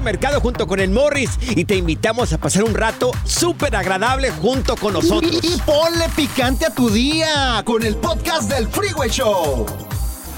Mercado junto con el Morris y te invitamos a pasar un rato súper agradable junto con nosotros. Y, y ponle picante a tu día con el podcast del Freeway Show.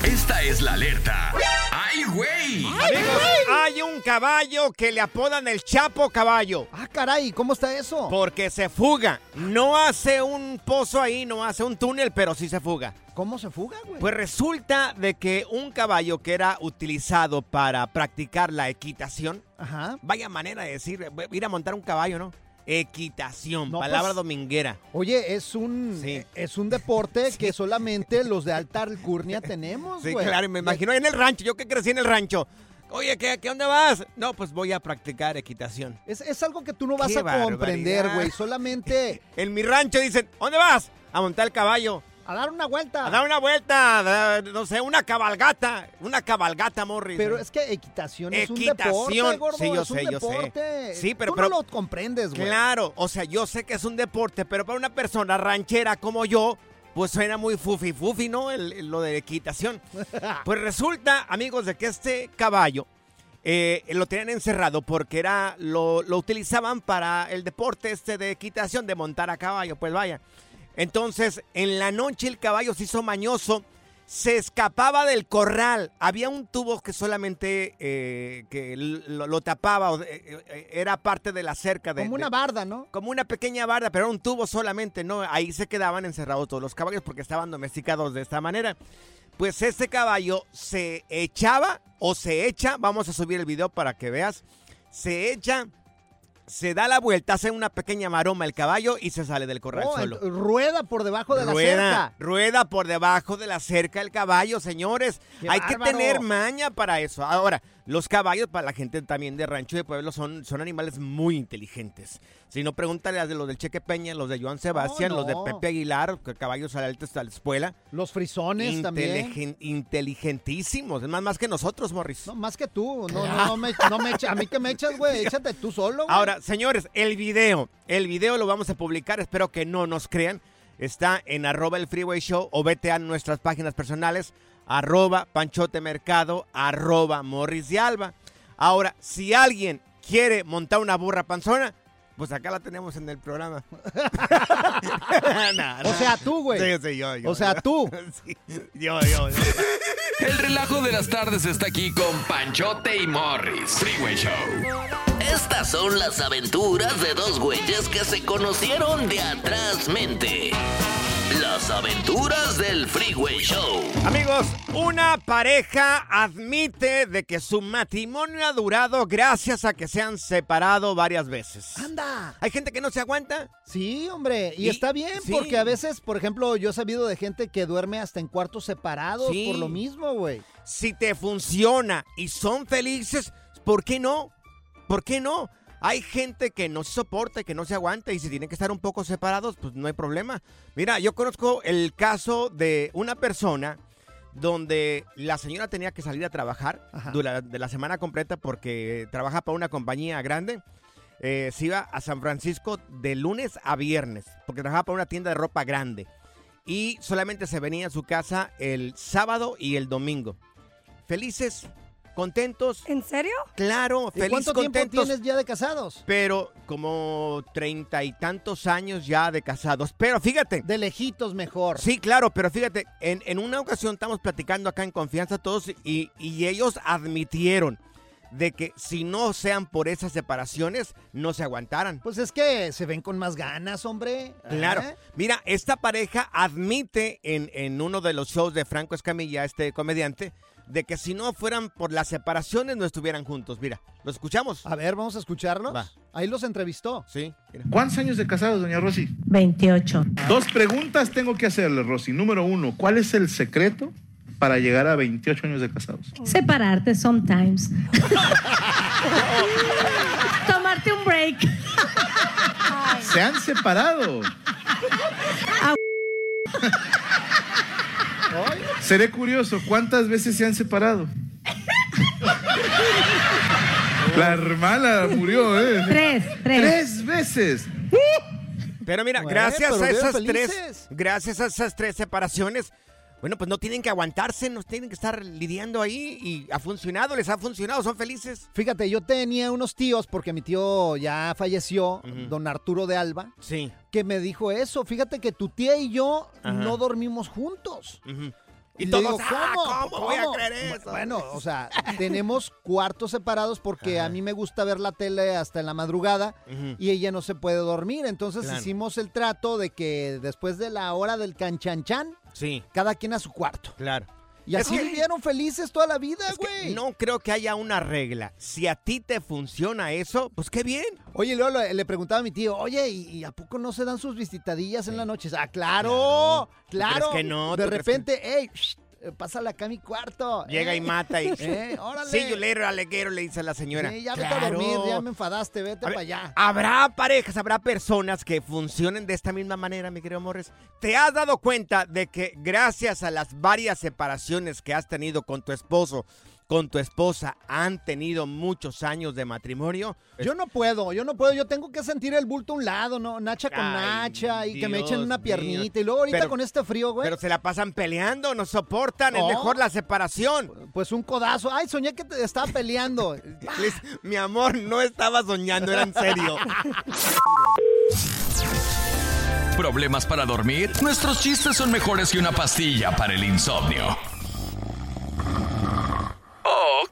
Esta es la alerta. ¡Ay, güey! Amigos, hay un caballo que le apodan el Chapo Caballo. Ah, caray, ¿cómo está eso? Porque se fuga. No hace un pozo ahí, no hace un túnel, pero sí se fuga. ¿Cómo se fuga, güey? Pues resulta de que un caballo que era utilizado para practicar la equitación, Ajá. vaya manera de decir, ir a montar un caballo, ¿no? Equitación, No, palabra pues, dominguera. Oye, es un Sí. es un deporte que solamente los de alta alcurnia tenemos, Sí, güey. claro, y me imagino en el rancho, yo que crecí en el rancho. Oye, ¿qué, ¿qué dónde vas? No, pues voy a practicar equitación. Es, es algo que tú no vas Qué a comprender, güey. Solamente En mi rancho dicen, ¿dónde vas? A montar el caballo. A dar una vuelta. A dar una vuelta, dar, no sé, una cabalgata. Una cabalgata, Morris. Pero es que equitación es un Equitación. deporte, gordo. Sí, yo es un sé, yo sé. Sí, pero- Tú pero- no lo comprendes, güey. Claro, o sea, yo sé que es un deporte, pero para una persona ranchera como yo, pues suena muy fufi fufi, ¿no? El- el- lo de equitación. Pues resulta, amigos, de que este caballo eh, lo tenían encerrado porque era lo, lo utilizaban para el deporte este de equitación, de montar a caballo, pues vaya. Entonces, en la noche el caballo se hizo mañoso, se escapaba del corral. Había un tubo que solamente eh, que lo, lo tapaba, eh, eh, era parte de la cerca. De, Como una barda, ¿no? como una pequeña barda, pero era un tubo solamente, ¿no? Ahí se quedaban encerrados todos los caballos porque estaban domesticados de esta manera. Pues este caballo se echaba o se echa, vamos a subir el video para que veas, se echa, se da la vuelta, hace una pequeña maroma el caballo y se sale del corral Oh, solo. rueda por debajo de la cerca. rueda por debajo de la cerca el caballo, señores. ¡Qué Hay que tener maña para eso. Ahora, los caballos para la gente también de rancho y de pueblo son, son animales muy inteligentes. Si no, pregúntale a los del Cheque Peña, los de Joan Sebastián, los de. Pepe Aguilar, que caballos a la escuela. Los frisones también. Inteligen- inteligentísimos. Es más, más que nosotros, Morris. No, más que tú. No, no, no me, no me echa- a mí que me echas, güey. Échate tú solo. Ahora, señores, el video, el video lo vamos a publicar, espero que no nos crean. Está en arroba el freeway show o vete a nuestras páginas personales, arroba panchote mercado, arroba morris de alba. Ahora, si alguien quiere montar una burra panzona, pues acá la tenemos en el programa. No, no. O sea, tú, güey. Sí, sí, yo, yo, O sea, yo. tú. Sí, yo, yo. yo. El relajo de las tardes está aquí con Panchote y Morris. Freeway Show. Estas son las aventuras de dos güeyes que se conocieron de atrás mente. Las aventuras del Freeway Show. Amigos, una pareja admite de que su matrimonio ha durado gracias a que se han separado varias veces. ¡Anda! Hay gente que no se aguanta. Sí, hombre, y, Y- está bien, sí. porque a veces, por ejemplo, yo he sabido de gente que duerme hasta en cuartos separados Sí. por lo mismo, güey. Si te funciona y son felices, ¿por qué no? ¿Por qué no? Hay gente que no se soporta y que no se aguanta y si tienen que estar un poco separados, pues no hay problema. Mira, yo conozco el caso de una persona donde la señora tenía que salir a trabajar durante la semana completa porque trabaja para una compañía grande. Eh, se iba a San Francisco de lunes a viernes porque trabajaba para una tienda de ropa grande y solamente se venía a su casa el sábado y el domingo. Felices, contentos. ¿En serio? Claro, ¿Y felices, cuánto tiempo contentos. tienes ya de casados? Pero como treinta y tantos años ya de casados. Pero fíjate. De lejitos mejor. Sí, claro, pero fíjate, en, en una ocasión estamos platicando acá en confianza todos y, y ellos admitieron de que si no sean por esas separaciones, no se aguantaran. Pues es que se ven con más ganas, hombre. Claro. ¿Eh? Mira, esta pareja admite en, en uno de los shows de Franco Escamilla, este comediante, de que si no fueran por las separaciones no estuvieran juntos. Mira, ¿lo escuchamos? A ver, vamos a escucharlos. Va. Ahí los entrevistó. Sí. mira. ¿Cuántos años de casados, doña Rosy? 28. Dos preguntas tengo que hacerle, Rosy. Número uno, ¿cuál es el secreto para llegar a 28 años de casados? Separarte sometimes. Tomarte un break. Se han separado. Seré curioso, ¿cuántas veces se han separado? La hermana murió, ¿eh? Tres, tres. Tres veces. Pero mira, Bueno, gracias pero a esas felices. tres, gracias a esas tres separaciones, bueno, pues no tienen que aguantarse, no tienen que estar lidiando ahí y ha funcionado, les ha funcionado, son felices. Fíjate, yo tenía unos tíos, porque mi tío ya falleció, don Arturo de Alba, Sí. Que me dijo eso. Fíjate que tu tía y yo Ajá. no dormimos juntos. ujú. Y todos, digo, "Ah, ¿cómo? ¿cómo voy a ¿Cómo?" creer eso? Bueno, o sea, tenemos cuartos separados porque a mí me gusta ver la tele hasta en la madrugada y ella no se puede dormir. Entonces Claro. hicimos el trato de que después de la hora del canchanchan, Sí, cada quien a su cuarto. claro. Y Es así que- vivieron felices toda la vida, que güey. no creo que haya una regla. Si a ti te funciona eso, pues qué bien. Oye, luego le, le preguntaba a mi tío, oye, ¿y, y a poco no se dan sus visitadillas en la noche? Ah, claro, Claro. ¿Tú claro. crees que no? De ¿Tú crees repente, hey, eh, pásale acá a mi cuarto. Llega eh. y mata y... Eh, órale. Sí, yo later, aleguero, le dice a la señora. Sí, ya vete Claro. a dormir, ya me enfadaste, vete para allá. Habrá parejas, habrá personas que funcionen de esta misma manera, mi querido Morris. ¿Te has dado cuenta de que gracias a las varias separaciones que has tenido con tu esposo, con tu esposa, han tenido muchos años de matrimonio? Yo no puedo, yo no puedo, yo tengo que sentir el bulto a un lado, ¿no? Nacha con Ay, Nacha y que me echen una mío. piernita. Y luego ahorita Pero- con este frío, güey. Pero se la pasan peleando, no soportan, es mejor la separación. Pues un codazo. Ay, soñé que te estaba peleando. Liz, mi amor, no estaba soñando, era en serio. ¿Problemas para dormir? Nuestros chistes son mejores que una pastilla para el insomnio.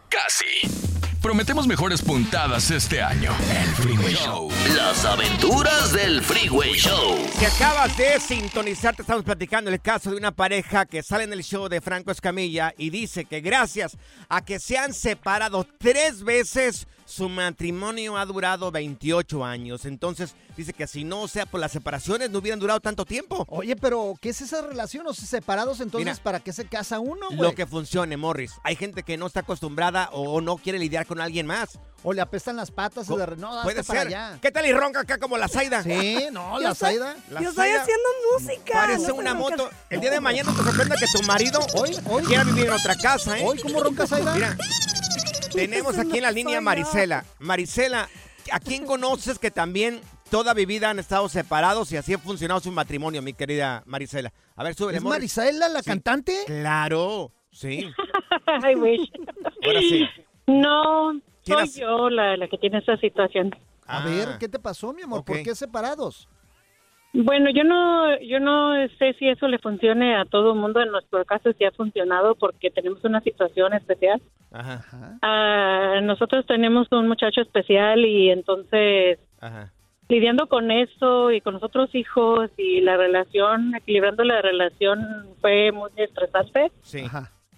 Casi. Prometemos mejores puntadas este año. El Freeway Show. Las aventuras del Freeway Show. Si acabas de sintonizar, te estamos platicando el caso de una pareja que sale en el show de Franco Escamilla y dice que gracias a que se han separado tres veces, su matrimonio ha durado 28 años. Entonces, dice que si no sea por las separaciones, no hubieran durado tanto tiempo. Oye, pero ¿qué es esa relación? O sea, separados entonces, Mira, ¿para qué se casa uno, güey? Lo que funcione, Morris. Hay gente que no está acostumbrada o no quiere lidiar con alguien más. O le apestan las patas y de re- no, Puede para ser. allá. ¿Qué tal y ronca acá como la Zaida? Sí, no, la Zaida. La Yo estoy haciendo música. Parece no una moto. El día de mañana te sorprenda que tu marido Hoy, hoy. quiera vivir en otra casa, ¿eh? Hoy, ¿cómo ronca Zaida? Mira, tenemos aquí en la línea. Marisela. Marisela, ¿a quién conoces que también toda mi vida han estado separados y así ha funcionado su matrimonio, mi querida Marisela? A ver, súbele, ¿Es. Marisela la Sí. cantante? Claro, sí. I wish. Ahora sí. No, ¿Quién soy has- yo la, la que tiene esa situación. A Ah, ver, ¿qué te pasó, mi amor? ¿Por qué separados? Bueno, yo no, yo no sé si eso le funcione a todo el mundo. En nuestro caso sí ha funcionado porque tenemos una situación especial. Ajá. Ah, nosotros tenemos un muchacho especial y entonces ajá. lidiando con eso y con los otros hijos y la relación, equilibrando la relación fue muy estresante. Sí.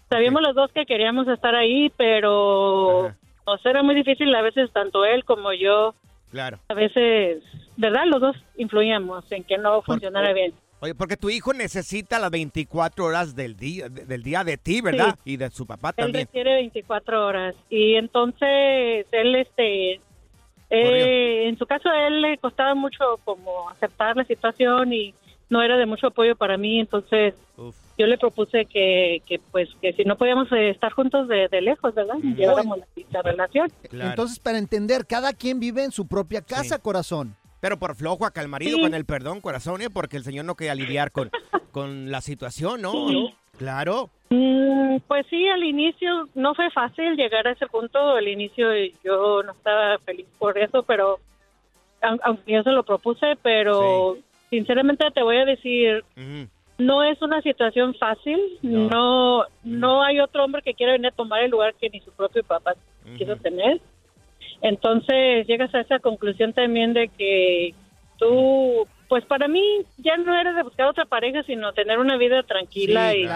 Sabíamos los dos que queríamos estar ahí, pero nos era muy difícil a veces tanto él como yo. Claro. A veces, ¿verdad? Los dos influíamos en que no funcionara bien. Oye, porque tu hijo necesita las 24 horas del día, de- del día de ti, ¿verdad? Y de su papá Él también. requiere 24 horas y entonces él, este, eh, en su caso a él le costaba mucho como aceptar la situación y no era de mucho apoyo para mí, entonces yo le propuse que, que pues que si no podíamos eh, estar juntos de, de lejos, ¿verdad? Lleváramos la, la relación. Entonces, para entender, cada quien vive en su propia casa, corazón. Pero por flojo acá el marido Sí. con el perdón, corazón, ¿eh? porque el señor no quería lidiar con, con la situación, ¿no? Sí. Claro. Mm, pues sí, al inicio no fue fácil llegar a ese punto. Al inicio yo no estaba feliz por eso, pero aun- aunque yo se lo propuse, pero sinceramente te voy a decir, no es una situación fácil. No, no hay otro hombre que quiera venir a tomar el lugar que ni su propio papá quiso tener. Entonces llegas a esa conclusión también de que tú, pues para mí ya no eres de buscar otra pareja, sino tener una vida tranquila y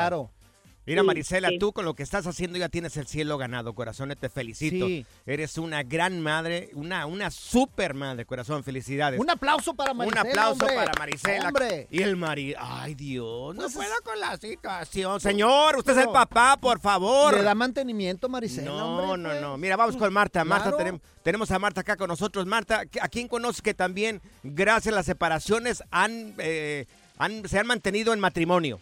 Mira, Sí, Marisela, sí. tú con lo que estás haciendo ya tienes el cielo ganado, corazón, te felicito. Sí. Eres una gran madre, una, una super madre, corazón, felicidades. Un aplauso para Un Marisela. aplauso hombre. para Marisela. Hombre. Y el marido. Ay, Dios, no Pues puedo con la situación. Señor, usted es el papá, por favor. Le da mantenimiento, Marisela. No, hombre, no, pues. no. Mira, vamos con Marta. Marta, Claro. tenemos, tenemos a Marta acá con nosotros. Marta, ¿a quién conoces que también, gracias a las separaciones, han, eh, han- se han mantenido en matrimonio?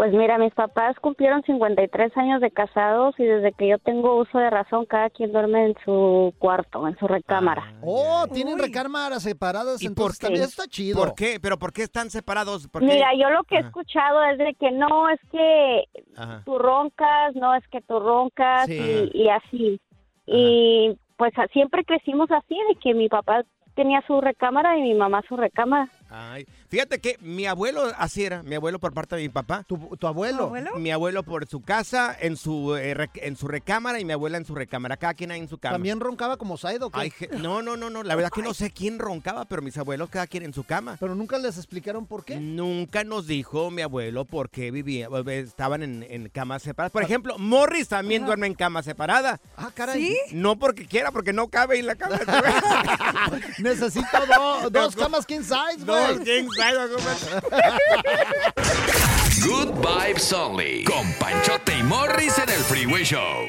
Pues mira, mis papás cumplieron 53 años de casados y desde que yo tengo uso de razón, cada quien duerme en su cuarto, en su recámara. Oh, tienen recámaras separadas, entonces qué? también está chido. ¿Por qué? ¿Pero por qué están separados? ¿Por qué? Mira, yo lo que he escuchado es de que no, es que Ajá. tú roncas, no es que tú roncas Sí. y, y así. Y pues siempre crecimos así, de que mi papá tenía su recámara y mi mamá su recámara. Ay, fíjate que mi abuelo así era, mi abuelo por parte de mi papá. ¿Tu, abuelo? Mi abuelo por su casa, en su, eh, rec- en su recámara y mi abuela en su recámara. Cada quien ahí en su cama. ¿También roncaba como Saido? no, no, no, no. La verdad que no sé quién roncaba, pero mis abuelos cada quien en su cama. Pero nunca les explicaron por qué. Nunca nos dijo mi abuelo por qué vivía, eh, estaban en, en camas separadas. Por ejemplo, Morris también duerme en cama separada. Ah, caray. No porque quiera, porque no cabe en la cama. Necesito do- dos camas king size, güey. King size, Good Vibes Only. Con Panchote y Morris en el Freeway Show.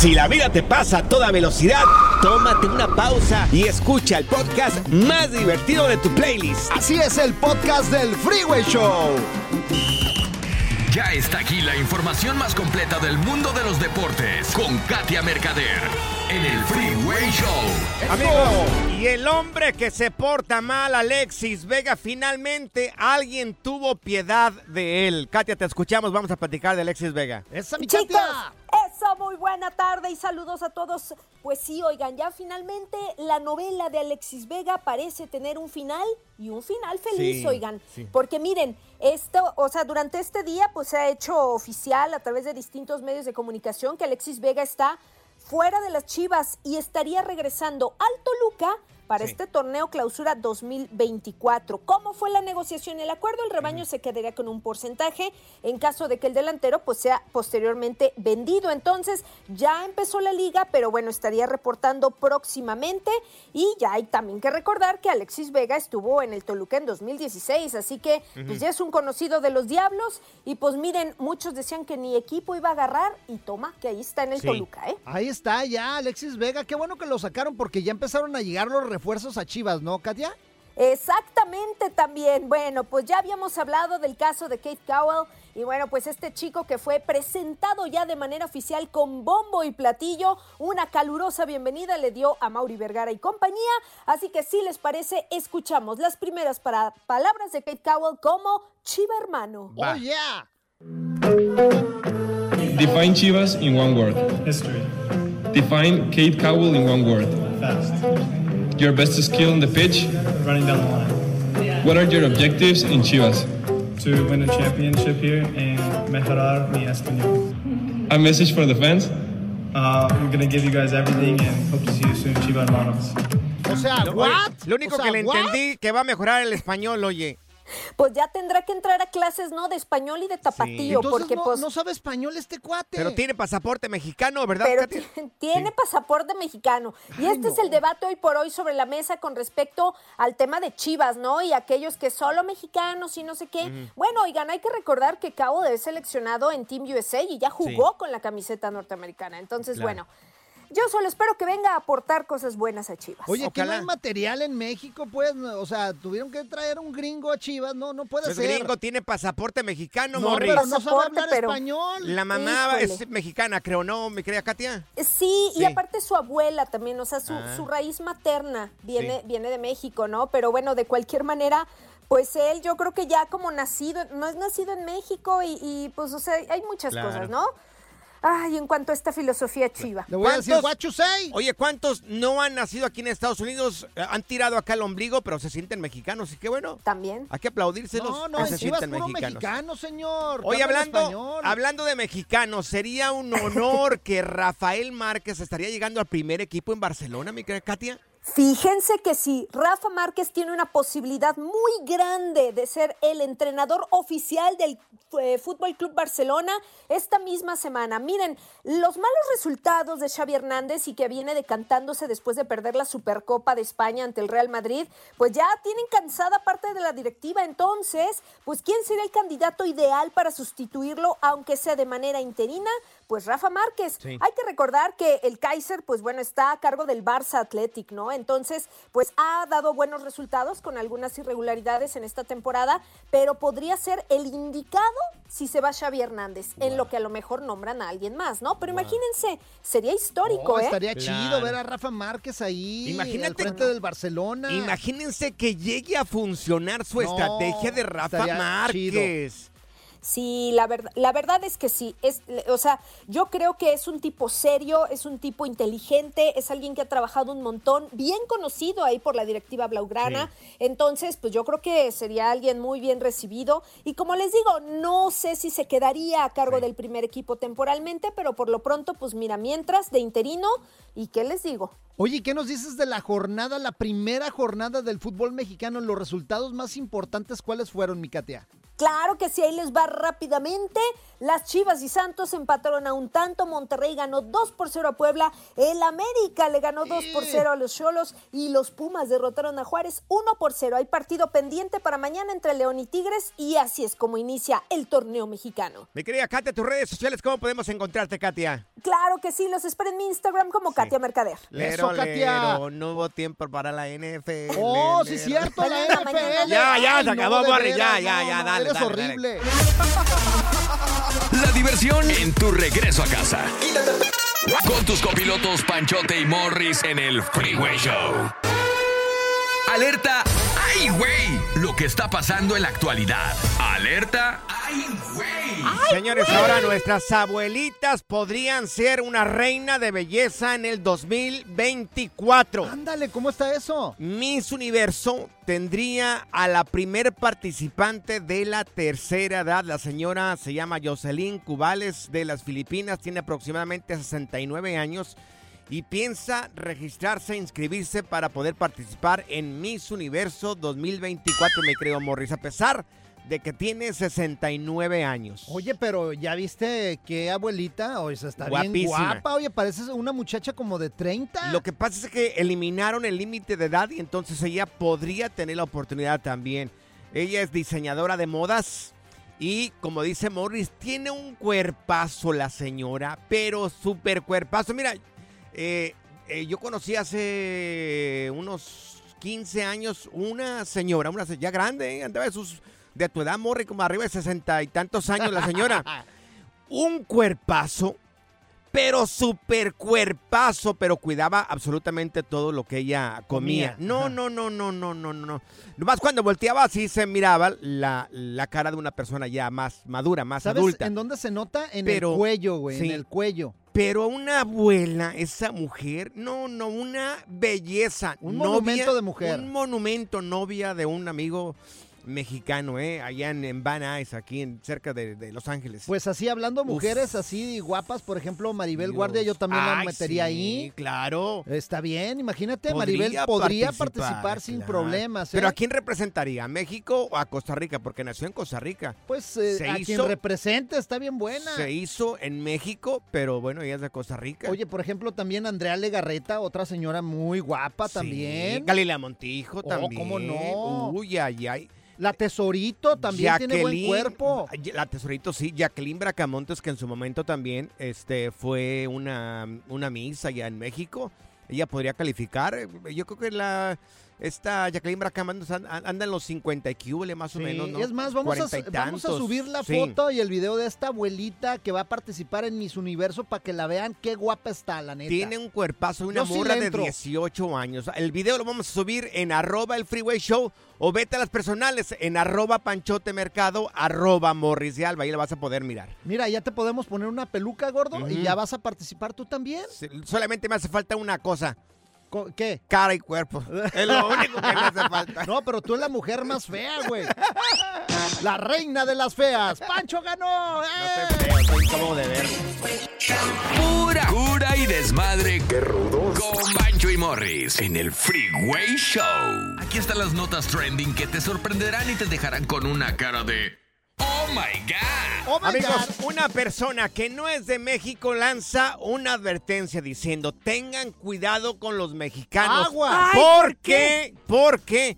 Si la vida te pasa a toda velocidad, tómate una pausa y escucha el podcast más divertido de tu playlist. Así es el podcast del Freeway Show. Ya está aquí la información más completa del mundo de los deportes con Katia Mercader en el Freeway Show. Amigo, y el hombre que se porta mal, Alexis Vega, finalmente alguien tuvo piedad de él. Katia, te escuchamos, vamos a platicar de Alexis Vega. Esa mi Chicos, eso, muy buena tarde y saludos a todos. Pues sí, oigan, ya finalmente la novela de Alexis Vega parece tener un final y un final feliz, Sí, oigan. sí. Porque miren, esto, o sea, durante este día pues se ha hecho oficial a través de distintos medios de comunicación que Alexis Vega está fuera de las Chivas y estaría regresando al Toluca para Sí. este torneo clausura 2024. ¿Cómo fue la negociación el acuerdo? El rebaño se quedaría con un porcentaje en caso de que el delantero pues sea posteriormente vendido. Entonces ya empezó la liga, pero bueno, estaría reportando próximamente y ya hay también que recordar que Alexis Vega estuvo en el Toluca en 2016, así que pues ya es un conocido de los Diablos y pues miren, muchos decían que ni equipo iba a agarrar y toma que ahí está en el Sí. Toluca, ¿eh? Ahí está ya Alexis Vega. Qué bueno que lo sacaron porque ya empezaron a llegar los refuerzos a Chivas, ¿no, Katia? Exactamente también. Bueno, pues ya habíamos hablado del caso de Kate Cowell y bueno, pues este chico que fue presentado ya de manera oficial con bombo y platillo, una calurosa bienvenida le dio a Mauri Vergara y compañía. Así que si les parece, escuchamos las primeras para palabras de Kate Cowell como Chiva hermano. Oh, yeah. Define Chivas in one word. History. Define Kate Cowell in one word. Fast. Your best skill on the pitch. Running down the line. What are your objectives in Chivas? To win a championship here and mejorar mi español. A message for the fans. Uh, we're gonna give you guys everything and hope to see you soon, Chivas hermanos. O sea, ¿what? oye, lo único O sea, que le ¿what? entendí que va a mejorar el español, oye. Pues ya tendrá que entrar a clases, ¿no? De español y de tapatío, Entonces porque no, pues... no sabe español este cuate. Pero tiene pasaporte mexicano, ¿verdad, Pero Katia? ti- tiene pasaporte mexicano. Y este es el debate hoy por hoy sobre la mesa con respecto al tema de Chivas, ¿no? Y aquellos que solo mexicanos y no sé qué. Ujú. Bueno, oigan, hay que recordar que Cabo es seleccionado en Team USA y ya jugó Sí. con la camiseta norteamericana. Entonces, Claro. bueno, yo solo espero que venga a aportar cosas buenas a Chivas. Oye, que no hay material en México, pues, o sea, tuvieron que traer un gringo a Chivas, no, no puede El ser. gringo tiene pasaporte mexicano, No, Morris. pero no sabe Pasaporte, hablar pero- español. La mamá Híjole. es mexicana, creo, ¿no, mi querida Katia? Sí, Sí. y aparte su abuela también, o sea, su, Ah. su raíz materna viene, Sí. viene de México, ¿no? Pero bueno, de cualquier manera, pues él yo creo que ya como nacido, no es nacido en México y, y, pues, o sea, hay muchas Claro. cosas, ¿no? Ay, en cuanto a esta filosofía chiva. Le voy a decir, what you say. Oye, ¿cuántos no han nacido aquí en Estados Unidos? Eh, Han tirado acá el ombligo, pero se sienten mexicanos. Y qué bueno. También. Hay que aplaudírselos. No, no, se sienten mexicanos. mexicano, señor. Oye, hablando, hablando de mexicanos, sería un honor que Rafael Márquez estaría llegando al primer equipo en Barcelona, mi querida Katia. Fíjense que sí, Rafa Márquez tiene una posibilidad muy grande de ser el entrenador oficial del eh, Fútbol Club Barcelona esta misma semana. Miren, los malos resultados de Xavi Hernández y que viene decantándose después de perder la Supercopa de España ante el Real Madrid, pues ya tienen cansada parte de la directiva. Entonces, pues ¿quién sería el candidato ideal para sustituirlo, aunque sea de manera interina? Pues Rafa Márquez. Sí. Hay que recordar que el Kaiser, pues bueno, está a cargo del Barça Athletic, ¿no? Entonces, pues ha dado buenos resultados con algunas irregularidades en esta temporada, pero podría ser el indicado si se va Xavi Hernández, en lo que a lo mejor nombran a alguien más, ¿no? Pero imagínense, sería histórico, Oh, ¿eh? estaría Claro. chido ver a Rafa Márquez ahí Imagínate- al frente del Barcelona. Imagínense que llegue a funcionar su No, estrategia de Rafa Márquez. Sí, la verdad, la verdad es que sí. Es, o sea, yo creo que es un tipo serio, es un tipo inteligente, es alguien que ha trabajado un montón, bien conocido ahí por la directiva Blaugrana. Entonces, pues yo creo que sería alguien muy bien recibido. Y como les digo, no sé si se quedaría a cargo del primer equipo temporalmente, pero por lo pronto, pues mira, mientras de interino, ¿y qué les digo? Oye, ¿qué nos dices de la jornada, la primera jornada del fútbol mexicano? Los resultados más importantes, ¿cuáles fueron, mi Katia? Claro que sí, ahí les va rápidamente. Las Chivas y Santos empataron a un tanto. Monterrey ganó 2 por 0 a Puebla. El América le ganó 2 por 0 a los Cholos. Y los Pumas derrotaron a Juárez 1 por 0. Hay partido pendiente para mañana entre León y Tigres. Y así es como inicia el torneo mexicano. Mi querida Katia, tus redes sociales, ¿cómo podemos encontrarte, Katia? Claro que sí, los espero en mi Instagram como Katia Mercader. Lero, Katia. lero, no hubo tiempo para la NFL. Oh, sí, lero. cierto, la NFL. Ya, ya, se acabó, Morris, ya, ya, no, ya, no, dale, Eres dale, dale. La diversión en tu regreso a casa. Con tus copilotos Panchote y Morris en el Freeway Show. Alerta, ¡ay, güey! Lo que está pasando en la actualidad. Alerta, ¡ay, güey! Señores, ahora nuestras abuelitas podrían ser una reina de belleza en el 2024. Ándale, ¿cómo está eso? Miss Universo tendría a la primer participante de la tercera edad. La señora se llama Jocelyn Cubales de las Filipinas, tiene aproximadamente 69 años y piensa registrarse, inscribirse para poder participar en Miss Universo 2024, me creo, Morris, a pesar de que tiene 69 años. Oye, pero ya viste qué abuelita, o sea, está bien Guapísima. guapa, oye, parece una muchacha como de 30. Lo que pasa es que eliminaron el límite de edad y entonces ella podría tener la oportunidad también. Ella es diseñadora de modas y como dice Morris, tiene un cuerpazo la señora, pero súper cuerpazo. Mira, eh, eh, yo conocí hace unos 15 años una señora, una ya grande, ¿eh? andaba de, sus, de tu edad, Morris, como arriba de 60 y tantos años la señora. un cuerpazo, pero súper cuerpazo, pero cuidaba absolutamente todo lo que ella comía. No, no, no, no, no, no, no. Nomás cuando volteaba así se miraba la, la cara de una persona ya más madura, más ¿Sabes adulta. en dónde se nota? En Pero- el cuello, güey, sí. en el cuello. Pero una abuela, esa mujer, no, no, una belleza. Un novia- monumento de mujer. Un monumento novia de un amigo mexicano, ¿eh? Allá en, en Van Nuys, aquí en, cerca de, de Los Ángeles. Pues así hablando Uf. mujeres así guapas, por ejemplo, Maribel Dios. Guardia, yo también la metería sí, ahí. claro. Está bien, imagínate, Podría Maribel podría participar, participar, sin claro. problemas. ¿eh? Pero ¿a quién representaría? ¿A México o a Costa Rica? Porque nació en Costa Rica. Pues eh, se a hizo- quien represente está bien buena. Se hizo en México, pero bueno, ella es de Costa Rica. Oye, por ejemplo, también Andrea Legarreta, otra señora muy guapa Sí, también. Galilea Montijo Oh, también. ¿cómo no? Uy, ay, ay. La Tesorito también tiene buen cuerpo. La tesorito, sí. Jacqueline Bracamontes, que en su momento también este, fue una, una Miss allá en México. Ella podría calificar. Yo creo que la esta Jacqueline an- anda en los 50 y más o Sí, menos, ¿no? Es más, vamos a, 40 y vamos a tantos. subir la Sí. foto y el video de esta abuelita que va a participar en Miss Universo para que la vean qué guapa está, la neta. Tiene un cuerpazo, una Yo sí de entro. 18 años. El video lo vamos a subir en arroba el freeway show o vete a las personales en arroba panchote mercado, arroba morris de alba. Ahí la vas a poder mirar. Mira, ya te podemos poner una peluca, gordo, y ya vas a participar tú también. Solamente me hace falta una cosa. ¿Qué? Cara y cuerpo. Es lo único que me hace falta. No, pero tú eres la mujer más fea, güey. La reina de las feas. ¡Pancho ganó! ¡Eh! Soy incómodo de ver. Pura cura y desmadre. ¡Qué rudos! Con Bancho y Morris en el Freeway Show. Aquí están las notas trending que te sorprenderán y te dejarán con una cara de. ¡Oh my God! Oh my Amigos, God. una persona que no es de México lanza una advertencia diciendo tengan cuidado con los mexicanos. Aguas. Ay, ¿Por ¿por qué? Porque,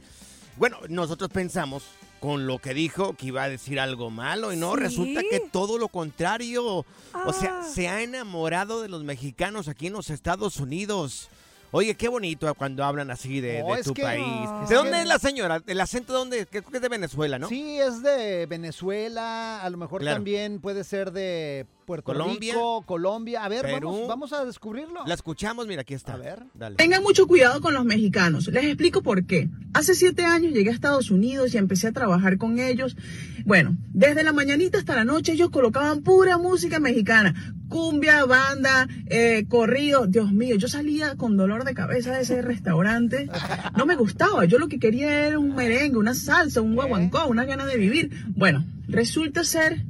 bueno, nosotros pensamos con lo que dijo que iba a decir algo malo y no, Sí. resulta que todo lo contrario. O sea, Ah. se ha enamorado de los mexicanos aquí en los Estados Unidos. Oye, qué bonito cuando hablan así de, No, de es tu país. ¿De dónde es la señora? ¿El acento de dónde? Creo que es de Venezuela, ¿no? Sí, es de Venezuela, a lo mejor Claro. también puede ser de Puerto Colombia. Rico, Colombia. A ver, Perú. vamos, vamos a descubrirlo. La escuchamos, mira, aquí está. A ver. Dale. Tengan mucho cuidado con los mexicanos. Les explico por qué. Hace siete años llegué a Estados Unidos y empecé a trabajar con ellos. Bueno, desde la mañanita hasta la noche ellos colocaban pura música mexicana. Cumbia, banda, eh, corrido. Dios mío, yo salía con dolor de cabeza de ese restaurante. No me gustaba. Yo lo que quería era un merengue, una salsa, un guaguancó, una gana de vivir. Bueno, resulta ser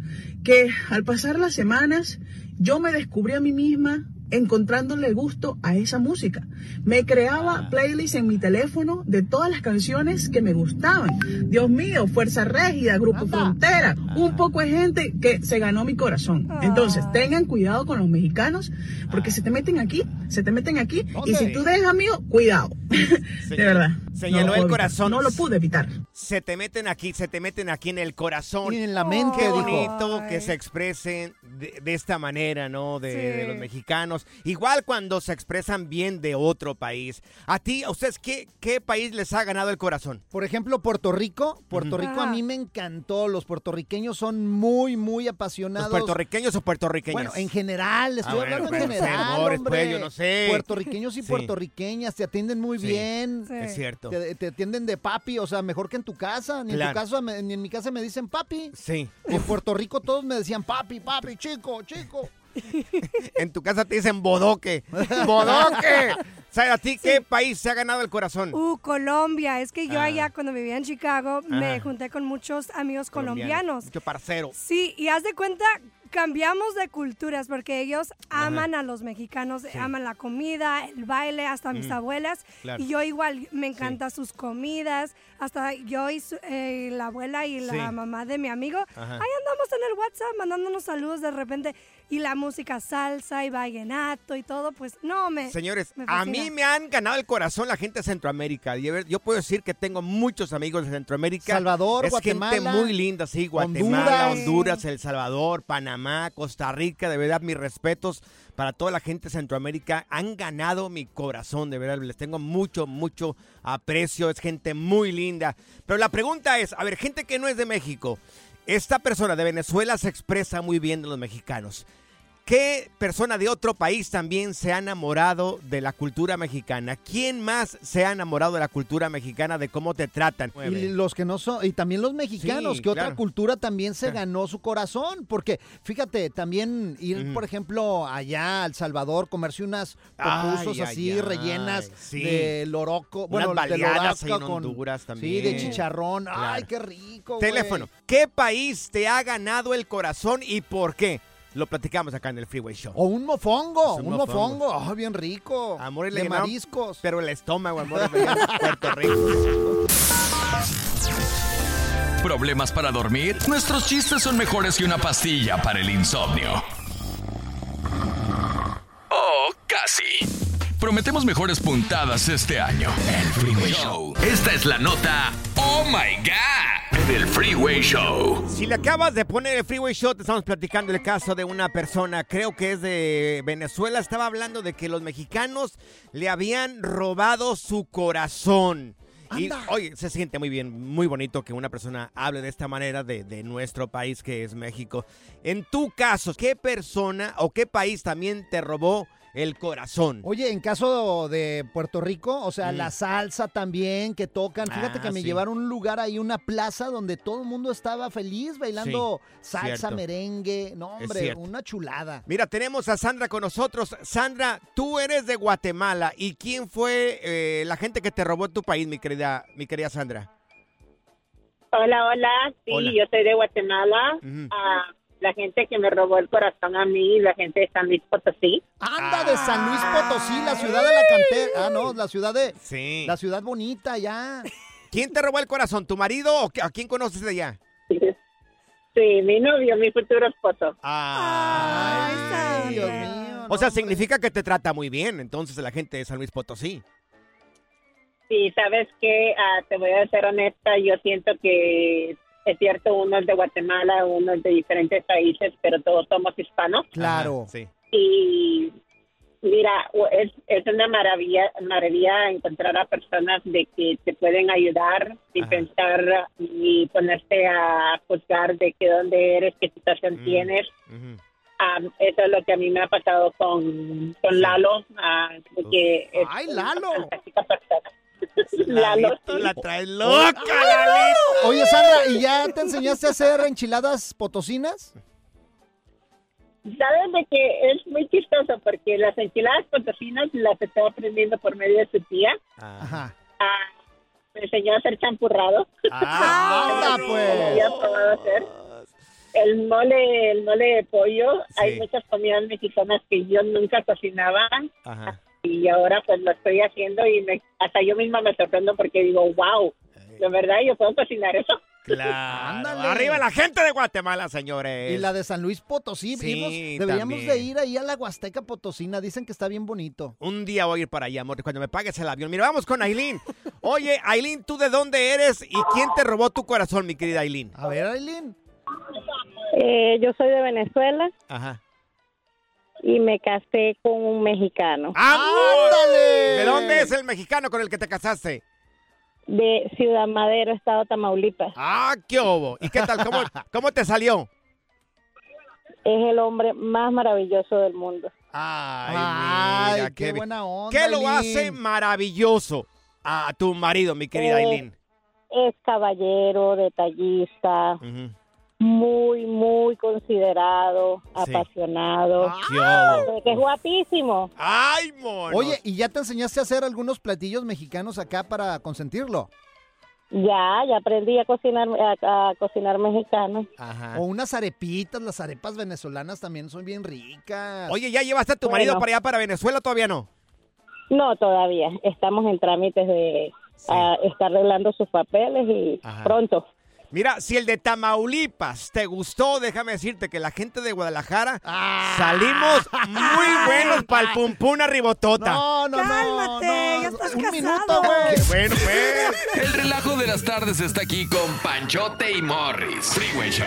que al pasar las semanas yo me descubrí a mí misma encontrándole gusto a esa música. Me creaba playlists en mi teléfono de todas las canciones que me gustaban. Dios mío, Fuerza Régida, Grupo Frontera, un poco de gente que se ganó mi corazón. Entonces, tengan cuidado con los mexicanos, porque se te meten aquí, se te meten aquí, y si tú dejas amigo, cuidado. de verdad. Se no llenó el corazón. No lo pude evitar. Se te meten aquí, se te meten aquí en el corazón. Y en la mente, Qué dijo. bonito que se expresen de, de esta manera, ¿no? De, Sí. de los mexicanos. Igual cuando se expresan bien de otro país. A ti, a ustedes, ¿qué, qué país les ha ganado el corazón? Por ejemplo, Puerto Rico. Puerto. Rico a mí me encantó. Los puertorriqueños son muy, muy ¿Los apasionados. puertorriqueños o puertorriqueños? Bueno, en general, estoy Ah, hablando en general, hombre. pues, yo no sé. Puertorriqueños y Sí. puertorriqueñas te atienden muy Sí. bien. Sí. Es cierto. Te, te atienden de papi, o sea, mejor que en tu casa. Ni en tu casa, ni en mi casa me dicen papi. Sí. En Puerto Rico todos me decían papi, papi, chico, chico. En tu casa te dicen bodoque. ¡Bodoque! ¿Sabes a ti qué país se ha ganado el corazón? Uh, Colombia. Es que yo Ah. allá cuando vivía en Chicago me junté con muchos amigos colombianos. Mucho parcero. Sí, y haz de cuenta cambiamos de culturas porque ellos aman a los mexicanos, Sí. aman la comida, el baile, hasta mis Mm, abuelas. claro. Y yo igual, me encantan sus comidas, hasta yo y su- eh, la abuela y la Sí. mamá de mi amigo. Ajá. Ahí andamos en el WhatsApp mandándonos saludos de repente. Y la música salsa y vallenato y todo, pues no, me... Señores, me a mí me han ganado el corazón la gente de Centroamérica. Y a ver, Yo puedo decir que tengo muchos amigos de Centroamérica. Salvador, es Guatemala, gente muy linda, sí. Guatemala, Honduras. Honduras. El Salvador, Panamá, Costa Rica. De verdad, mis respetos para toda la gente de Centroamérica. Han ganado mi corazón, de verdad. Les tengo mucho, mucho aprecio. Es gente muy linda. Pero la pregunta es, a ver, gente que no es de México. Esta persona de Venezuela se expresa muy bien de los mexicanos. ¿Qué persona de otro país también se ha enamorado de la cultura mexicana? ¿Quién más se ha enamorado de la cultura mexicana, de cómo te tratan? Y los que no son, y también los mexicanos, Sí, que otra cultura también se ganó su corazón, porque fíjate, también ir, por ejemplo, allá al Salvador, comerse unas popusas Ay, así ay, rellenas ay, sí. de loroco, bueno, Unas de loraca en con- Honduras Sí, también. de chicharrón. Ay, qué rico. Teléfono. ¿Qué país te ha ganado el corazón y por qué? Lo platicamos acá en el Freeway Show. O un mofongo, Es un mofongo, ah, bien rico. Amor de mariscos. Pero el estómago, amor, de Puerto Rico. ¿Problemas para dormir? Nuestros chistes son mejores que una pastilla para el insomnio. Oh, casi. Prometemos mejores puntadas este año. El Freeway Show. Esta es la nota Oh My God del Freeway Show. Si le acabas de poner el Freeway Show, te estamos platicando el caso de una persona, creo que es de Venezuela, estaba hablando de que los mexicanos le habían robado su corazón. Y oye, se siente muy bien, muy bonito que una persona hable de esta manera de, de nuestro país que es México. En tu caso, ¿qué persona o qué país también te robó el corazón? Oye, en caso de Puerto Rico, o sea, Mm. la salsa también que tocan. Fíjate Ah, que me sí. llevaron a un lugar ahí, una plaza donde todo el mundo estaba feliz bailando Sí, salsa, cierto. merengue. No, hombre, una chulada. Mira, tenemos a Sandra con nosotros. Sandra, tú eres de Guatemala. ¿Y quién fue eh, la gente que te robó en tu país, mi querida, mi querida Sandra? Hola, hola. Sí, Hola. yo soy de Guatemala. Ah, la gente que me robó el corazón a mí, la gente de San Luis Potosí. Anda de San Luis Potosí, la ciudad de la cantera. Ah, no, la ciudad de. Sí. La ciudad bonita, ya. ¿Quién te robó el corazón? ¿Tu marido o a quién conoces de allá? Sí, mi novio, mi futuro esposo. Ay, Dios mío. O sea, significa que te trata muy bien, entonces la gente de San Luis Potosí. Sí, sabes que te voy a ser honesta, yo siento que es cierto, uno es de Guatemala, uno es de diferentes países, pero todos somos hispanos. Claro. sí. Y mira, es, es una maravilla, maravilla encontrar a personas de que te pueden ayudar sin Ajá. pensar y ponerte a juzgar de que dónde eres, qué situación Mm. tienes. Eso es lo que a mí me ha pasado con, con Lalo, ah, que es ¡Ay, una Lalo! fantástica persona. Lalo, Lalito, la trae loca, Lalito. Oye, Sandra, ¿y ya te enseñaste a hacer enchiladas potosinas? Sabes de que es muy chistoso porque las enchiladas potosinas las estoy aprendiendo por medio de su tía. Ajá. Ah, me enseñó a hacer champurrado. ¡Anda, No pues! había probado hacer. El mole, el mole de pollo. Hay muchas comidas mexicanas que yo nunca cocinaba Ajá. Y ahora pues lo estoy haciendo y me- hasta yo misma me sorprendo porque digo, wow, de verdad yo puedo cocinar eso. Claro. Ándale. Arriba la gente de Guatemala, señores. Y la de San Luis Potosí. Sí, vimos- deberíamos también. de ir ahí a la Huasteca Potosina. Dicen que está bien bonito. Un día voy a ir para allá, amor, cuando me pagues el avión. Mira, vamos con Aileen. Oye, Aileen, ¿tú de dónde eres y quién te robó tu corazón, mi querida Aileen? A ver, Aileen. Eh, yo soy de Venezuela Ajá. Y me casé con un mexicano ¡Amor! ¿De dónde es el mexicano con el que te casaste? de Ciudad Madero, Estado Tamaulipas. ¡Ah, qué obo! ¿Y qué tal? ¿Cómo, cómo te salió? Es el hombre más maravilloso del mundo. Ay, Ay, mira, qué buena onda, ¿Qué lo hace maravilloso a tu marido, mi querida Eh, Aileen? Es caballero, detallista. Muy, muy considerado, Sí. apasionado. ¿Qué obo? Que es guapísimo. ¡Ay, mono! Oye, ¿y ya te enseñaste a hacer algunos platillos mexicanos acá para consentirlo? Ya, ya aprendí a cocinar, a, a cocinar mexicano. O unas arepitas, las arepas venezolanas también son bien ricas. Oye, ¿ya llevaste a tu Bueno. marido para allá, para Venezuela todavía no? No, todavía. Estamos en trámites de ah, está arreglando sus papeles y Ajá. pronto. Mira, si el de Tamaulipas te gustó, déjame decirte que la gente de Guadalajara salimos muy buenos para el pum pum ribotota. No, no, Cálmate, ya estás Un casado. minuto, güey. Bueno, pues. El relajo de las tardes está aquí con Panchote y Morris. Freeway Show.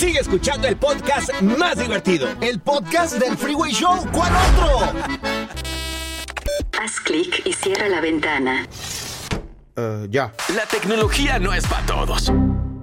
Sigue escuchando el podcast más divertido. El podcast del Freeway Show. ¿Cuál otro? Haz clic y cierra la ventana. ya. La tecnología no es para todos.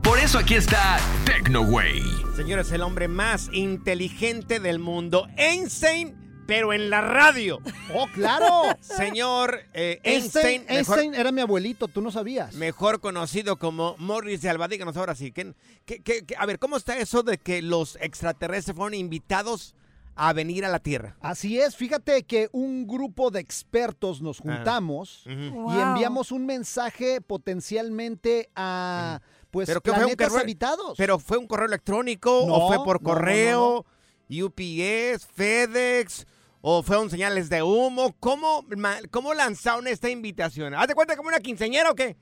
Por eso aquí está TecnoWay. Señores, el hombre más inteligente del mundo, Einstein, pero en la radio. ¡Oh, claro! Señor eh, Einstein, Einstein, mejor, Einstein era mi abuelito, tú no sabías. mejor conocido como Morris de Alba. Díganos ahora sí. ¿qué- qué- qué- a ver, ¿cómo está eso de que los extraterrestres fueron invitados a venir a la Tierra? Así es, fíjate que un grupo de expertos nos juntamos Ujú. y Wow. enviamos un mensaje potencialmente a pues ¿Pero qué fue un planetas correo- habitados. ¿Pero fue un correo electrónico No, o fue por no, no, correo, UPS, FedEx o fueron señales de humo? ¿Cómo, ¿Cómo lanzaron esta invitación? ¿Haz de cuenta como una quinceañera o qué?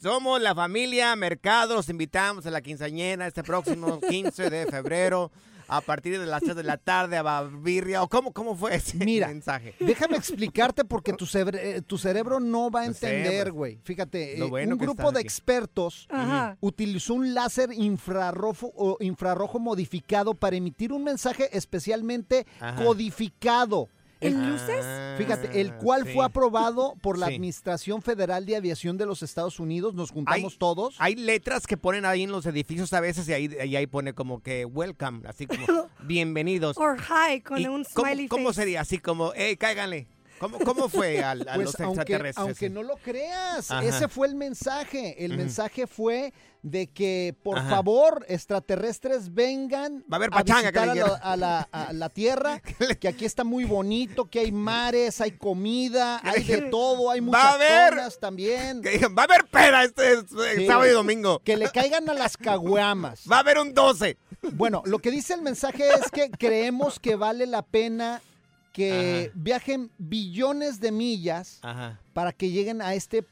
Somos la familia Mercado, los invitamos a la quinceañera este próximo 15 de febrero a partir de las 3 de la tarde a Babirria. ¿O cómo, cómo fue ese Mira, mensaje? Déjame explicarte porque tu, cebre- eh, tu cerebro no va a entender, pues. güey. Fíjate, eh, bueno un grupo de aquí. expertos Ajá. utilizó un láser infrarrojo, o infrarrojo modificado para emitir un mensaje especialmente Ajá. codificado. ¿El El- luces? Fíjate, el Ah, cual sí. fue aprobado por la Sí. Administración Federal de Aviación de los Estados Unidos. Nos juntamos Hay- todos. Hay letras que ponen ahí en los edificios a veces y ahí, y ahí pone como que welcome, así como bienvenidos. Or hi, con ¿Y un cómo, smiley cómo face. sería? Así como, hey, cáiganle. ¿Cómo, cómo fue al- a, Pues los aunque, extraterrestres? aunque no lo creas, Ajá. ese fue el mensaje. El mensaje fue de que, por Ajá. favor, extraterrestres vengan Va a haber a pachanga, a le la, a la- a la Tierra, que aquí está muy bonito, que hay mares, hay comida, hay de todo, hay a haber- muchachonas también. Que digan, va a haber pera este, este Sí. sábado y domingo. Que le caigan a las caguamas. Va a haber un 12. Bueno, lo que dice el mensaje es que creemos que vale la pena que viajen billones de millas Ajá. para que lleguen a este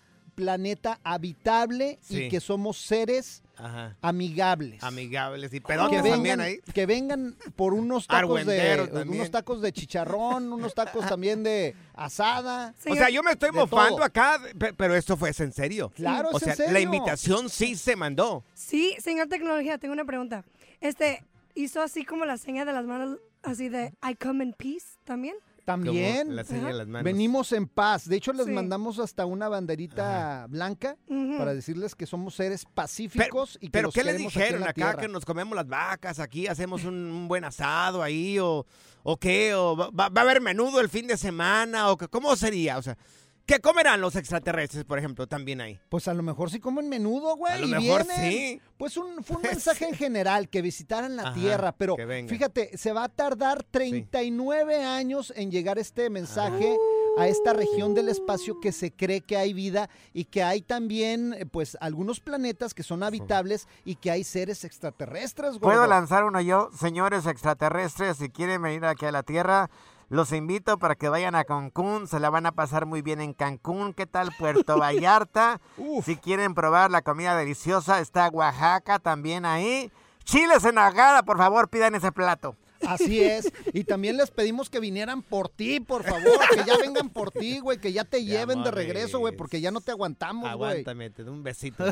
planeta habitable Sí. y que somos seres Ajá. amigables. Amigables y que pedotes vengan, también ahí. que vengan por unos tacos de también. unos tacos de chicharrón, unos tacos también de asada. O sea, yo me estoy mofando todo. acá, pe- pero esto fue en serio. Claro, O es en sea, la invitación sí se mandó. Sí, señor tecnología, tengo una pregunta. Este, hizo así como la seña de las manos, así de I come in peace también. También Como la seña de las manos. venimos en paz. De hecho, les Sí. mandamos hasta una banderita blanca para decirles que somos seres pacíficos y que Pero los ¿qué les queremos aquí en dijeron la acá? Que nos comemos las vacas aquí, hacemos un, un buen asado ahí o, o qué, o va, a haber menudo el fin de semana o cómo sería, o sea, ¿qué comerán los extraterrestres, por ejemplo, también ahí? Pues a lo mejor sí comen menudo, güey. A lo y mejor vienen. sí. Pues un, fue un mensaje en general, que visitaran la Ajá, Tierra, pero fíjate, se va a tardar 39 años en llegar este mensaje a esta región del espacio que se cree que hay vida y que hay también, eh, pues, algunos planetas que son habitables y que hay seres extraterrestres, ¿Puedo gordo. lanzar uno yo? Señores extraterrestres, si quieren venir aquí a la Tierra, los invito para que vayan a Cancún, se la van a pasar muy bien en Cancún. ¿Qué tal Puerto Vallarta? si quieren probar la comida deliciosa, está Oaxaca también ahí. Chiles en agada, por favor, pidan ese plato. Así es. Y también les pedimos que vinieran por ti, por favor. Que ya vengan por ti, güey. Que ya te lleven de regreso, güey. Porque ya no te aguantamos, güey. Aguántame, te doy un besito.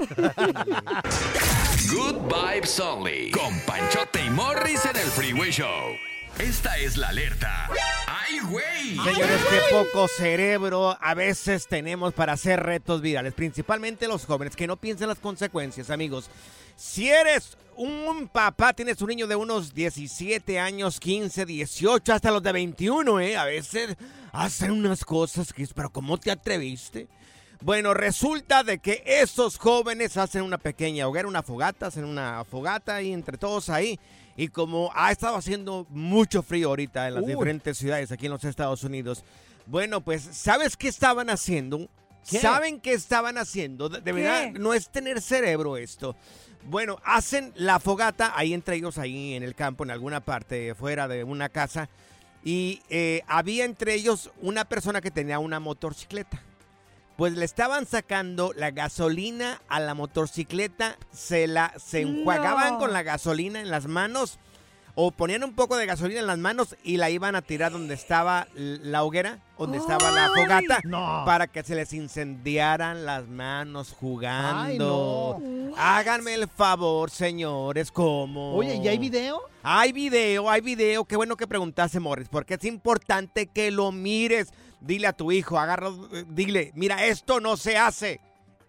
Good vibes only. Con Panchote y Morris en el Freeway Show. Esta es la alerta. ¡Ay, güey! Señores, qué poco cerebro a veces tenemos para hacer retos virales, principalmente los jóvenes, que no piensen las consecuencias, amigos. Si eres un papá, tienes un niño de unos 17 años, 15, 18, hasta los de 21, ¿eh? A veces hacen unas cosas que es, pero ¿cómo te atreviste? Bueno, resulta de que esos jóvenes hacen una pequeña hoguera, una fogata, hacen una fogata y entre todos ahí. Y como ha estado haciendo mucho frío ahorita en las diferentes ciudades aquí en los Estados Unidos, bueno, pues, ¿sabes qué estaban haciendo? ¿Qué? ¿Saben qué estaban haciendo? De, de verdad, no es tener cerebro esto. Bueno, hacen la fogata ahí entre ellos, ahí en el campo, en alguna parte fuera de una casa. Y eh, había entre ellos una persona que tenía una motocicleta. Pues le estaban sacando la gasolina a la motocicleta, se la se enjuagaban No. con la gasolina en las manos o ponían un poco de gasolina en las manos y la iban a tirar donde estaba la hoguera, donde estaba la fogata, No. para que se les incendiaran las manos jugando. no. Háganme el favor, señores, ¿cómo? Oye, ¿y hay video? Hay video, hay video. Qué bueno que preguntaste, Morris, porque es importante que lo mires. Dile a tu hijo, agarra, dile, mira, esto no se hace.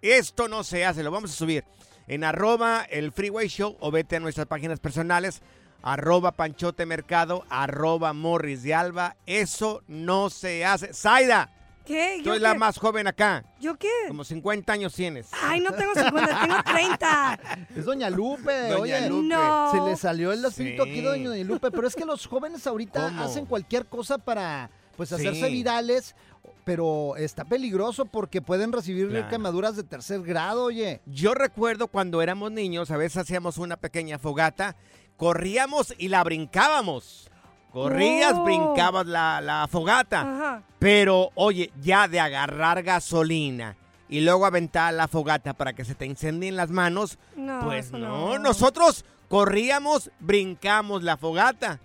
Esto no se hace. Lo vamos a subir en arroba el Freeway Show o vete a nuestras páginas personales. Arroba Panchote Mercado, arroba Morris de Alba. Eso no se hace. Zaida, ¿Qué? tú ¿Yo eres la más joven acá. ¿Yo qué? Como 50 años tienes. Ay, no tengo 50, tengo 30. Es Doña Lupe, Doña oye. Lupe. No. Se le salió el espíritu Sí. aquí, Doña Lupe. Pero es que los jóvenes ahorita ¿Cómo? hacen cualquier cosa para pues hacerse Sí. virales. Pero está peligroso porque pueden recibir Claro. quemaduras de tercer grado, oye. Yo recuerdo cuando éramos niños, a veces hacíamos una pequeña fogata, corríamos y la brincábamos. Corrías, Oh. brincabas la, la fogata. Ajá. Pero, oye, ya de agarrar gasolina y luego aventar la fogata para que se te incendien las manos, No, pues no. no. Nosotros corríamos, brincamos la fogata.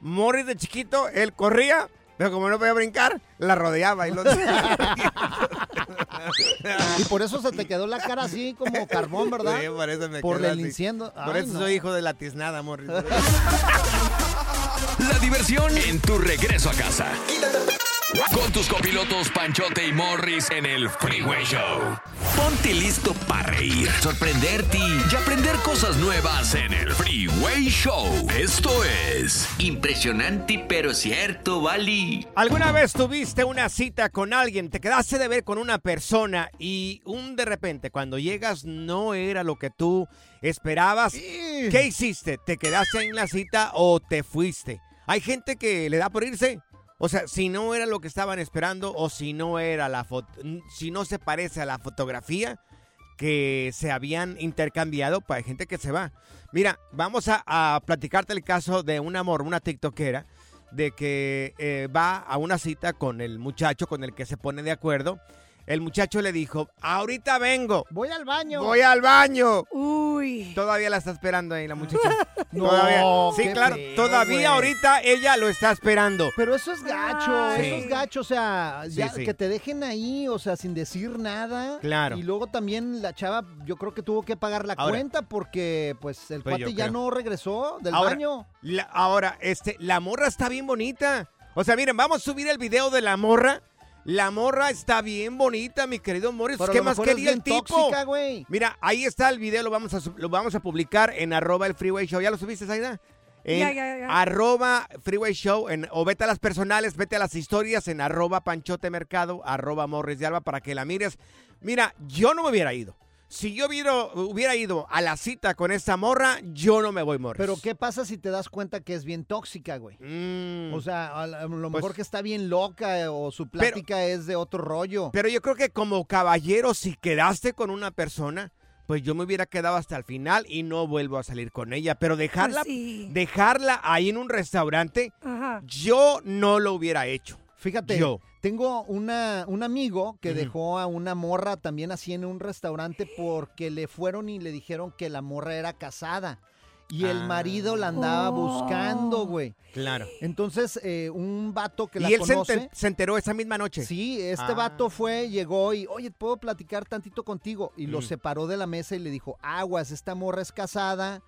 Morris de chiquito, él corría, pero como no podía brincar, la rodeaba y lo Y por eso se te quedó la cara así como carbón, ¿verdad? Sí, por eso me Por quedó el así. incendio. Por eso no. soy hijo de la tiznada, Morris. La diversión en tu regreso a casa. Con tus copilotos Panchote y Morris en el Freeway Show. Ponte listo para reír, sorprenderte y aprender cosas nuevas en el Freeway Show. Esto es Impresionante pero cierto, Bali. ¿Alguna vez tuviste una cita con alguien, te quedaste de ver con una persona y un de repente cuando llegas no era lo que tú esperabas? ¿Qué hiciste? ¿Te quedaste en la cita o te fuiste? Hay gente que le da por irse. O sea, si no era lo que estaban esperando o si no era la foto, si no se parece a la fotografía que se habían intercambiado, pues hay gente que se va. Mira, vamos a, a platicarte el caso de un amor, una tiktokera, de que eh, va a una cita con el muchacho con el que se pone de acuerdo. El muchacho le dijo, ahorita vengo. Voy al baño. Voy al baño. Uy. Todavía la está esperando ahí la muchacha. No, todavía. Sí, claro. feo, todavía güey. ahorita ella lo está esperando. Pero eso es gacho, Ay. eso es gacho, o sea, Sí, ya sí. que te dejen ahí, o sea, sin decir nada. Claro. Y luego también la chava, yo creo que tuvo que pagar la Ahora. cuenta porque, pues, el Pues cuate ya creo. no regresó del Ahora, baño. la- ahora, este, la morra está bien bonita. O sea, miren, vamos a subir el video de la morra. La morra está bien bonita, mi querido Morris. Pero ¿Qué más quería el tipo? tóxica. Mira, ahí está el video, lo vamos a, lo vamos a publicar en arroba el Freeway Show. ¿Ya lo subiste, Zaida? En Ya, ya, ya. arroba Freeway Show, en, o vete a las personales, vete a las historias en arroba Panchote Mercado, arroba Morris de Alba para que la mires. Mira, yo no me hubiera ido. Si yo hubiera, hubiera ido a la cita con esta morra, yo no me voy, Morris. Pero ¿qué pasa si te das cuenta que es bien tóxica, güey? Mm. O sea, a lo Pues- mejor que está bien loca eh, o su plática es de otro rollo. Pero yo creo que como caballero, si quedaste con una persona, pues yo me hubiera quedado hasta el final y no vuelvo a salir con ella. Pero dejarla, Pues sí. dejarla ahí en un restaurante, Ajá. yo no lo hubiera hecho. Fíjate, Yo. tengo una, un amigo que dejó a una morra también así en un restaurante porque le fueron y le dijeron que la morra era casada. y el marido la andaba buscando, güey. Claro. Entonces, eh, un vato que la Y él se, conoce... enter- se enteró esa misma noche. Sí, este Ah. vato fue, llegó y, oye, ¿puedo platicar tantito contigo? Y lo separó de la mesa y le dijo, aguas, esta morra es casada.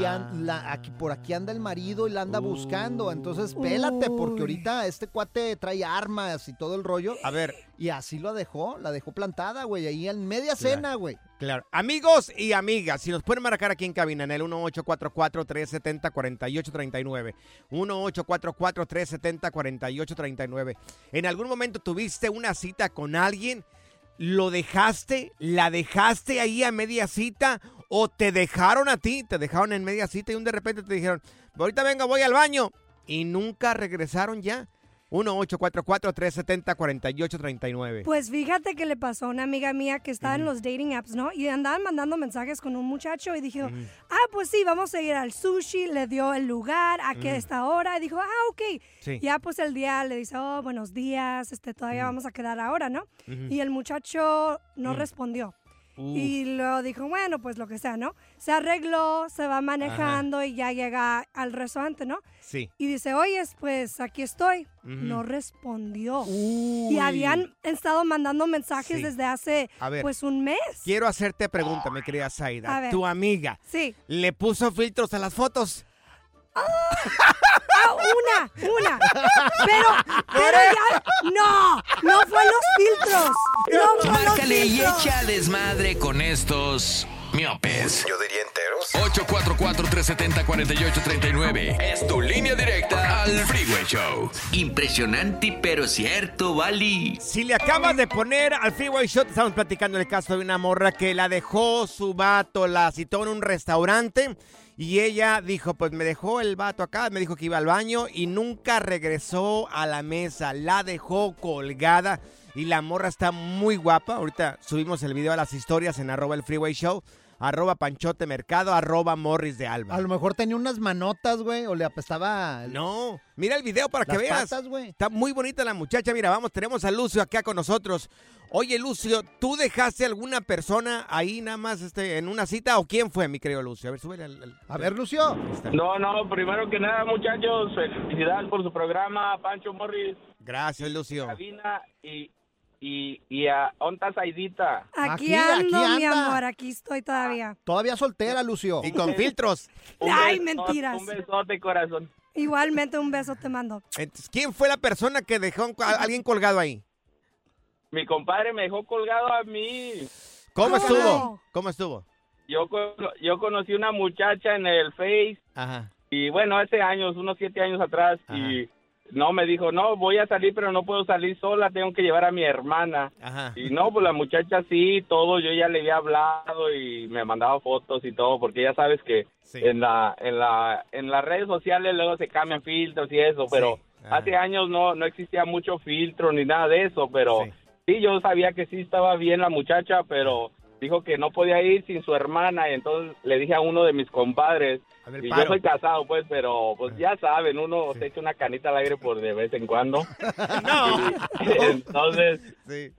Y an- Ah. la- aquí, por aquí anda el marido y la anda buscando. Entonces, pélate, porque ahorita este cuate trae armas y todo el rollo. A ver. Y así lo dejó, la dejó plantada, güey, ahí en media cena, güey. Claro. Amigos y amigas, si nos pueden marcar aquí en cabina en el 1844-370-4839. 1844-370-4839. ¿En algún momento tuviste una cita con alguien? ¿Lo dejaste? ¿La dejaste ahí a media cita? ¿O te dejaron a ti? Te dejaron en media cita y un de repente te dijeron, ahorita venga, voy al baño. Y nunca regresaron ya. 1844-370-4839. Pues fíjate que le pasó a una amiga mía que estaba en los dating apps, ¿no? Y andaban mandando mensajes con un muchacho y dijo, ah, pues sí, vamos a ir al sushi, le dio el lugar, a qué Mm. esta hora, y dijo, ah, ok. Sí. Ya pues el día le dice, oh, buenos días, este, todavía vamos a quedar ahora, ¿no? Y el muchacho no respondió. Y lo dijo, bueno, pues lo que sea, ¿no? Se arregló, se va manejando y ya llega al restaurante, ¿no? Sí. Y dice, oye, pues aquí estoy. No respondió. Y habían estado mandando mensajes Sí. desde hace, A ver. pues, un mes. Quiero hacerte pregunta, mi querida Zaida. A ver. Tu amiga. Sí. ¿Le puso filtros a las fotos? Ah, una, una. Pero, pero ya, no, no fue los filtros. No fue los Márcale y filtros. echa desmadre con estos miopes. Yo diría enteros. 844-370-4839. Es tu línea directa al Freeway Show. Impresionante, pero cierto, Vali. Si le acabas de poner al Freeway Show, te estamos platicando el caso de una morra que la dejó su vato, la citó en un restaurante y ella dijo, pues me dejó el vato acá, me dijo que iba al baño y nunca regresó a la mesa, la dejó colgada y la morra está muy guapa. Ahorita subimos el video a las historias en arroba el Freeway Show, arroba Panchote Mercado, arroba Morris de Alba. A lo mejor tenía unas manotas, güey, o le apestaba... el- No, mira el video para que Las veas. patas, güey. Está muy bonita la muchacha. Mira, vamos, tenemos a Lucio acá con nosotros. Oye, Lucio, ¿tú dejaste alguna persona ahí nada más este, en una cita o quién fue, mi querido Lucio? A ver, sube al... A ver, Lucio. No, no, primero que nada, muchachos, felicidades por su programa, Pancho Morris, Gracias, Lucio. Sabina y, y, y a Onta Saidita. Aquí, Aquí, ando, aquí mi amor, aquí estoy todavía. Todavía soltera, Lucio. Y con filtros. Un Ay, besote, mentiras. Un besote, corazón. Igualmente un beso te mando. Entonces, ¿quién fue la persona que dejó a alguien colgado ahí? Mi compadre me dejó colgado a mí. ¿Cómo estuvo? ¿Cómo estuvo? Yo, yo conocí una muchacha en el Face Ajá. y bueno, hace años, unos siete años atrás, y no, me dijo, no, voy a salir, pero no puedo salir sola, tengo que llevar a mi hermana. Ajá. Y no, pues la muchacha sí, todo, yo ya le había hablado y me mandaba fotos y todo, porque ya sabes que en la en la en las redes sociales luego se cambian filtros y eso, pero hace años no no existía mucho filtro ni nada de eso, pero sí. Yo sabía que sí estaba bien la muchacha, pero dijo que no podía ir sin su hermana y entonces le dije a uno de mis compadres ver, y paro. yo soy casado pues, pero pues ya saben, uno se echa una canita al aire por de vez en cuando. Entonces,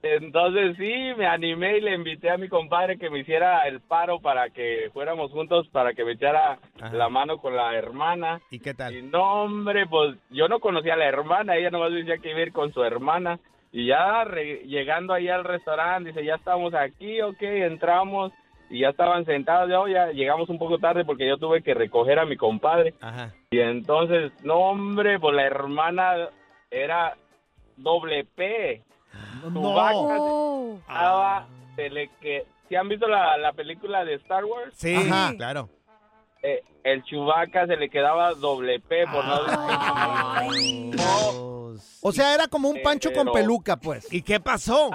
entonces sí, me animé y le invité a mi compadre que me hiciera el paro para que fuéramos juntos, para que me echara la mano con la hermana. ¿Y qué tal? Y no, hombre, pues yo no conocía a la hermana, ella nomás decía que iba a ir con su hermana. Y ya re- llegando ahí al restaurante, dice, ya estamos aquí, ok, entramos. Y ya estaban sentados, ya, ya llegamos un poco tarde porque yo tuve que recoger a mi compadre. Ajá. Y entonces, no hombre, pues la hermana era doble P. Su vaca se Oh. estaba- se le que ¿Sí han visto la, la película de Star Wars? Sí, claro. Eh, el Chubaca se le quedaba doble P por no decir no. O sea, era como un pancho con peluca, pues. ¿Y qué pasó?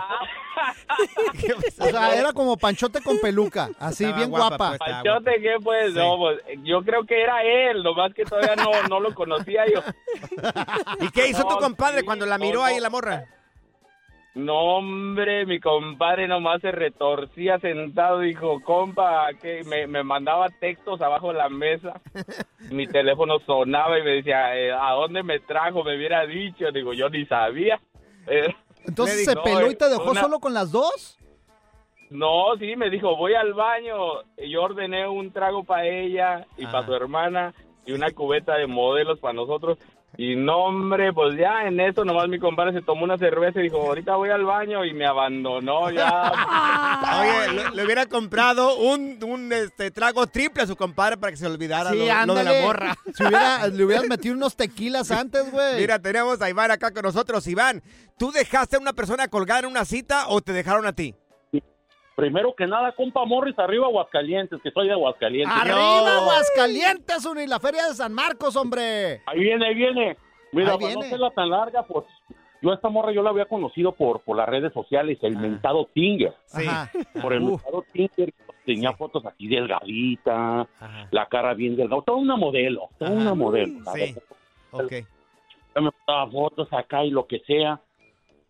O sea, era como panchote con peluca, así Estaba bien guapa, guapa. pues, Panchote, ¿qué pues? No, pues, yo creo que era él, nomás que todavía no, no lo conocía yo. ¿Y qué hizo tu compadre sí, cuando la miró no. ahí la morra? No, hombre, mi compadre nomás se retorcía sentado, dijo, compa, que me, me mandaba textos abajo de la mesa. Mi teléfono sonaba y me decía, eh, ¿a dónde me trajo? Me hubiera dicho. Digo, yo ni sabía. Eh, Entonces le se peló y "No, te dejó una- solo con las dos. No, sí, me dijo, voy al baño. Yo ordené un trago para ella y para su hermana y una cubeta de modelos para nosotros. Y no, hombre, pues ya en eso nomás mi compadre se tomó una cerveza y dijo, ahorita voy al baño y me abandonó ya. Oye, le, le hubiera comprado un, un, este, trago triple a su compadre para que se olvidara Sí, lo, lo de la morra. Si hubiera- le hubieras metido unos tequilas antes, güey. Mira, tenemos a Iván acá con nosotros. Iván, ¿tú dejaste a una persona colgada en una cita o te dejaron a ti? Primero que nada, compa Morris, arriba Aguascalientes, que soy de Aguascalientes. ¡Arriba, Aguascalientes, Uni! La feria de San Marcos, hombre. Ahí viene, ahí viene. Mira, Ahí para no viene. hacerla tan larga, pues yo a esta morra yo la había conocido por, por las redes sociales, el mentado Tinger. Sí. Ajá. Por el Uh. mentado Tinger tenía fotos así delgadita, la cara bien delgada, toda una modelo, toda una modelo. Sí. Ok. Ya me mandaba fotos acá y lo que sea.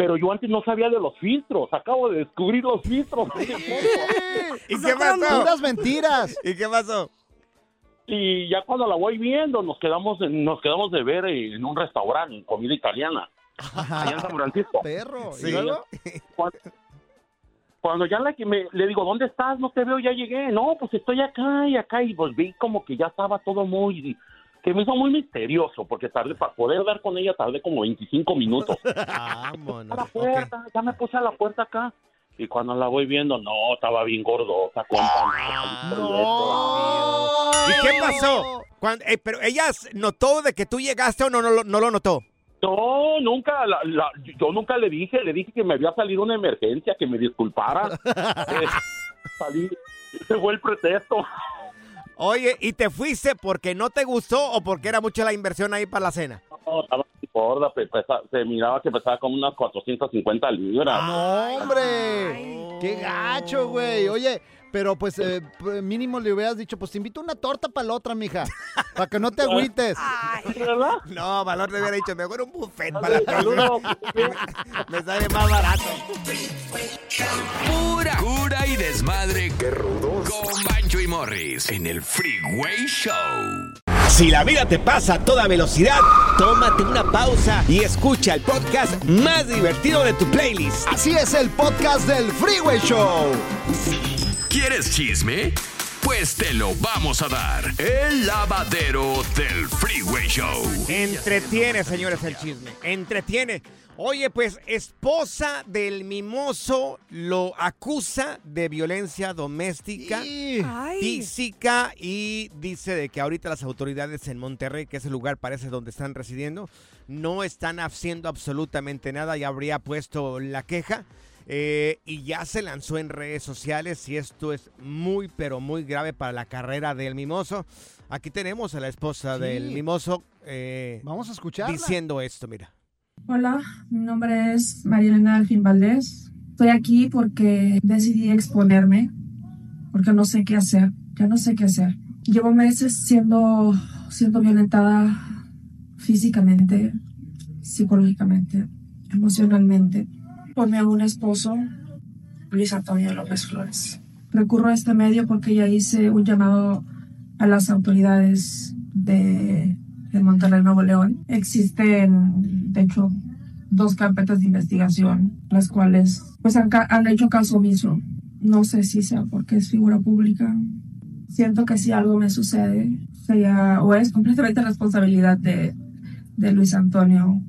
Pero yo antes no sabía de los filtros, acabo de descubrir los filtros. ¿Y qué pasó? Puras mentiras. ¿Y qué pasó? Y ya cuando la voy viendo, nos quedamos en- nos quedamos de ver en un restaurante, en comida italiana, allá en San Francisco. Perro. Sí. Cuando, cuando ya la que me, le digo, ¿dónde estás? No te veo, ya llegué. No, pues estoy acá y acá. Y pues vi como que ya estaba todo muy... Que me hizo muy misterioso, porque tardé, para poder dar con ella, tardé como 25 minutos. Vámonos. a la puerta, ya me puse a la puerta acá. Y cuando la voy viendo, no, estaba bien gordosa, compa. ¿Y qué pasó? Cuando- eh, pero ella notó de que tú llegaste o no, no, lo- no lo notó. No, nunca, la- la- yo nunca le dije, le dije que me había salido una emergencia, que me disculpara. Eh, salí, ese fue el pretexto. Oye, ¿y te fuiste porque no te gustó o porque era mucha la inversión ahí para la cena? No, estaba gorda, se miraba que pesaba como unas 450 libras. No, hombre. Qué gacho, güey. Oye, pero pues eh, mínimo le hubieras dicho, pues te invito una torta para la otra, mija. Para que no te agüites. No, Valor te hubiera dicho, mejor un buffet para la Me sale más barato. Pura cura y desmadre. Qué rudos. Con Bancho y Morris en el Freeway Show. Si la vida te pasa a toda velocidad, tómate una pausa y escucha el podcast más divertido de tu playlist. Así es el podcast del Freeway Show. ¿Quieres chisme? Pues te lo vamos a dar. El lavadero del Freeway Show. Entretiene, señores, el chisme. Entretiene. Oye, pues esposa del mimoso lo acusa de violencia doméstica, física y dice de que ahorita las autoridades en Monterrey, que es el lugar parece donde están residiendo, no están haciendo absolutamente nada. Ya habría puesto la queja. Eh, y ya se lanzó en redes sociales y esto es muy pero muy grave para la carrera del mimoso. Aquí tenemos a la esposa Sí. del mimoso eh, Vamos a escucharla. diciendo esto, mira. Hola, mi nombre es María Elena Alfín Valdés. Estoy aquí porque decidí exponerme, porque no sé qué hacer, ya no sé qué hacer. Llevo meses siendo, siendo violentada físicamente, psicológicamente, emocionalmente, por mi aún esposo, Luis Antonio López Flores. Recurro a este medio porque ya hice un llamado a las autoridades de, de Monterrey, Nuevo León. Existen, de hecho, dos carpetas de investigación, las cuales pues han, han hecho caso omiso. No sé si sea porque es figura pública. Siento que si algo me sucede, sería o es completamente responsabilidad de, de Luis Antonio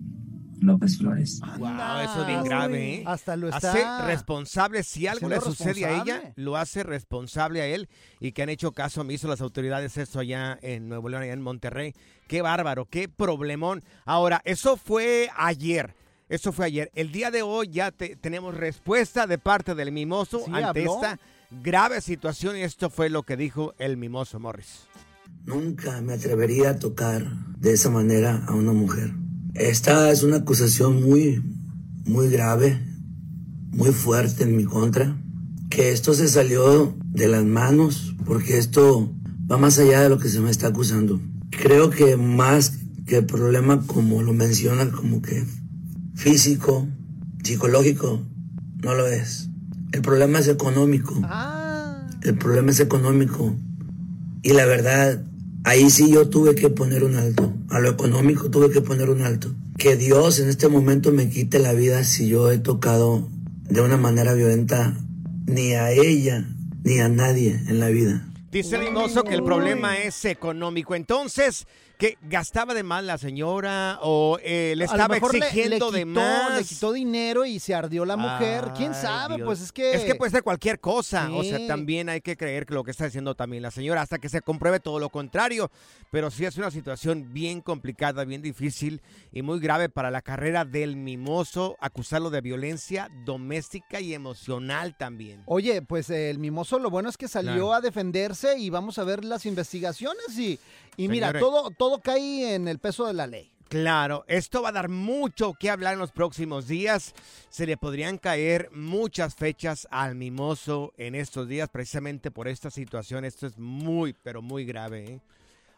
López Flores. Wow, eso es bien grave, ¿eh? Hasta lo está Hace responsable, si algo le sucede a ella, lo hace responsable a él y que han hecho caso omiso las autoridades esto allá en Nuevo León, allá en Monterrey. Qué bárbaro, qué problemón. Ahora, eso fue ayer. Eso fue ayer. El día de hoy ya te- tenemos respuesta de parte del mimoso Sí, ante habló. esta grave situación y esto fue lo que dijo el mimoso Morris. Nunca me atrevería a tocar de esa manera a una mujer. Esta es una acusación muy, muy grave, muy fuerte en mi contra. Que esto se salió de las manos porque esto va más allá de lo que se me está acusando. Creo que más que el problema, como lo menciona, como que físico, psicológico, no lo es. El problema es económico. El problema es económico. Y la verdad, ahí sí yo tuve que poner un alto. A lo económico tuve que poner un alto. Que Dios en este momento me quite la vida si yo he tocado de una manera violenta ni a ella, ni a nadie en la vida. Dice el que el problema es económico. Entonces, que gastaba de más la señora o eh, le estaba le- exigiendo de más. Le quitó dinero y se ardió la mujer. ¿Quién sabe? Dios. Pues es que... Es que puede ser cualquier cosa. O sea, también hay que creer que lo que está diciendo también la señora hasta que se compruebe todo lo contrario. Pero sí es una situación bien complicada, bien difícil y muy grave para la carrera del mimoso. Acusarlo de violencia doméstica y emocional también. Oye, pues eh, el mimoso lo bueno es que salió Claro. a defenderse y vamos a ver las investigaciones y, y mira, todo, todo cae en el peso de la ley. Claro, esto va a dar mucho que hablar en los próximos días. Se le podrían caer muchas fechas al mimoso en estos días precisamente por esta situación. Esto es muy, pero muy grave. ¿eh?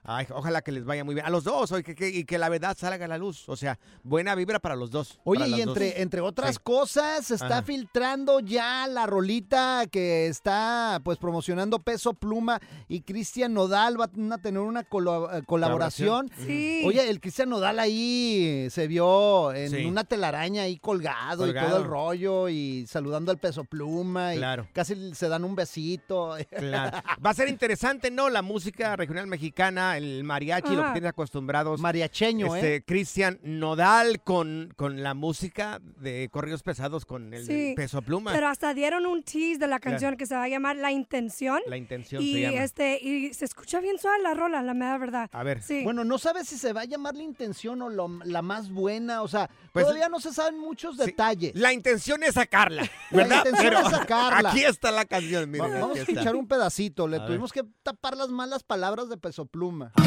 Ay, ojalá que les vaya muy bien. A los dos, oye, que- que- y que la verdad salga a la luz. O sea, buena vibra para los dos. Oye, y entre, dos. entre otras Sí. cosas, se está Ajá. filtrando ya la rolita que está pues promocionando Peso Pluma y Cristian Nodal van a tener una colo- eh, colaboración. Colaboración. Sí. Oye, el Cristian Nodal ahí se vio en Sí. una telaraña ahí colgado, y todo el rollo y saludando al Peso Pluma y Claro. casi se dan un besito. Claro. Va a ser interesante, ¿no? La música regional mexicana, el mariachi, lo que Ajá. tienes acostumbrados. Mariacheño, este, ¿eh? Cristian Nodal con, con la música de corridos pesados con el Sí, peso pluma. Pero hasta dieron un tease de la canción que se va a llamar La Intención. La intención y se llama. este y se escucha bien suave la rola, la mera verdad. A ver. Sí. Bueno, no sabes si se va a llamar la intención o lo- la más buena, o sea, Pues- todavía no se saben muchos detalles. La intención es sacarla, ¿verdad? La intención Pero es sacarla. Aquí está la canción, miren. Va- Vamos a está. escuchar un pedacito, le A ver. tuvimos que tapar las malas palabras de Peso Pluma. No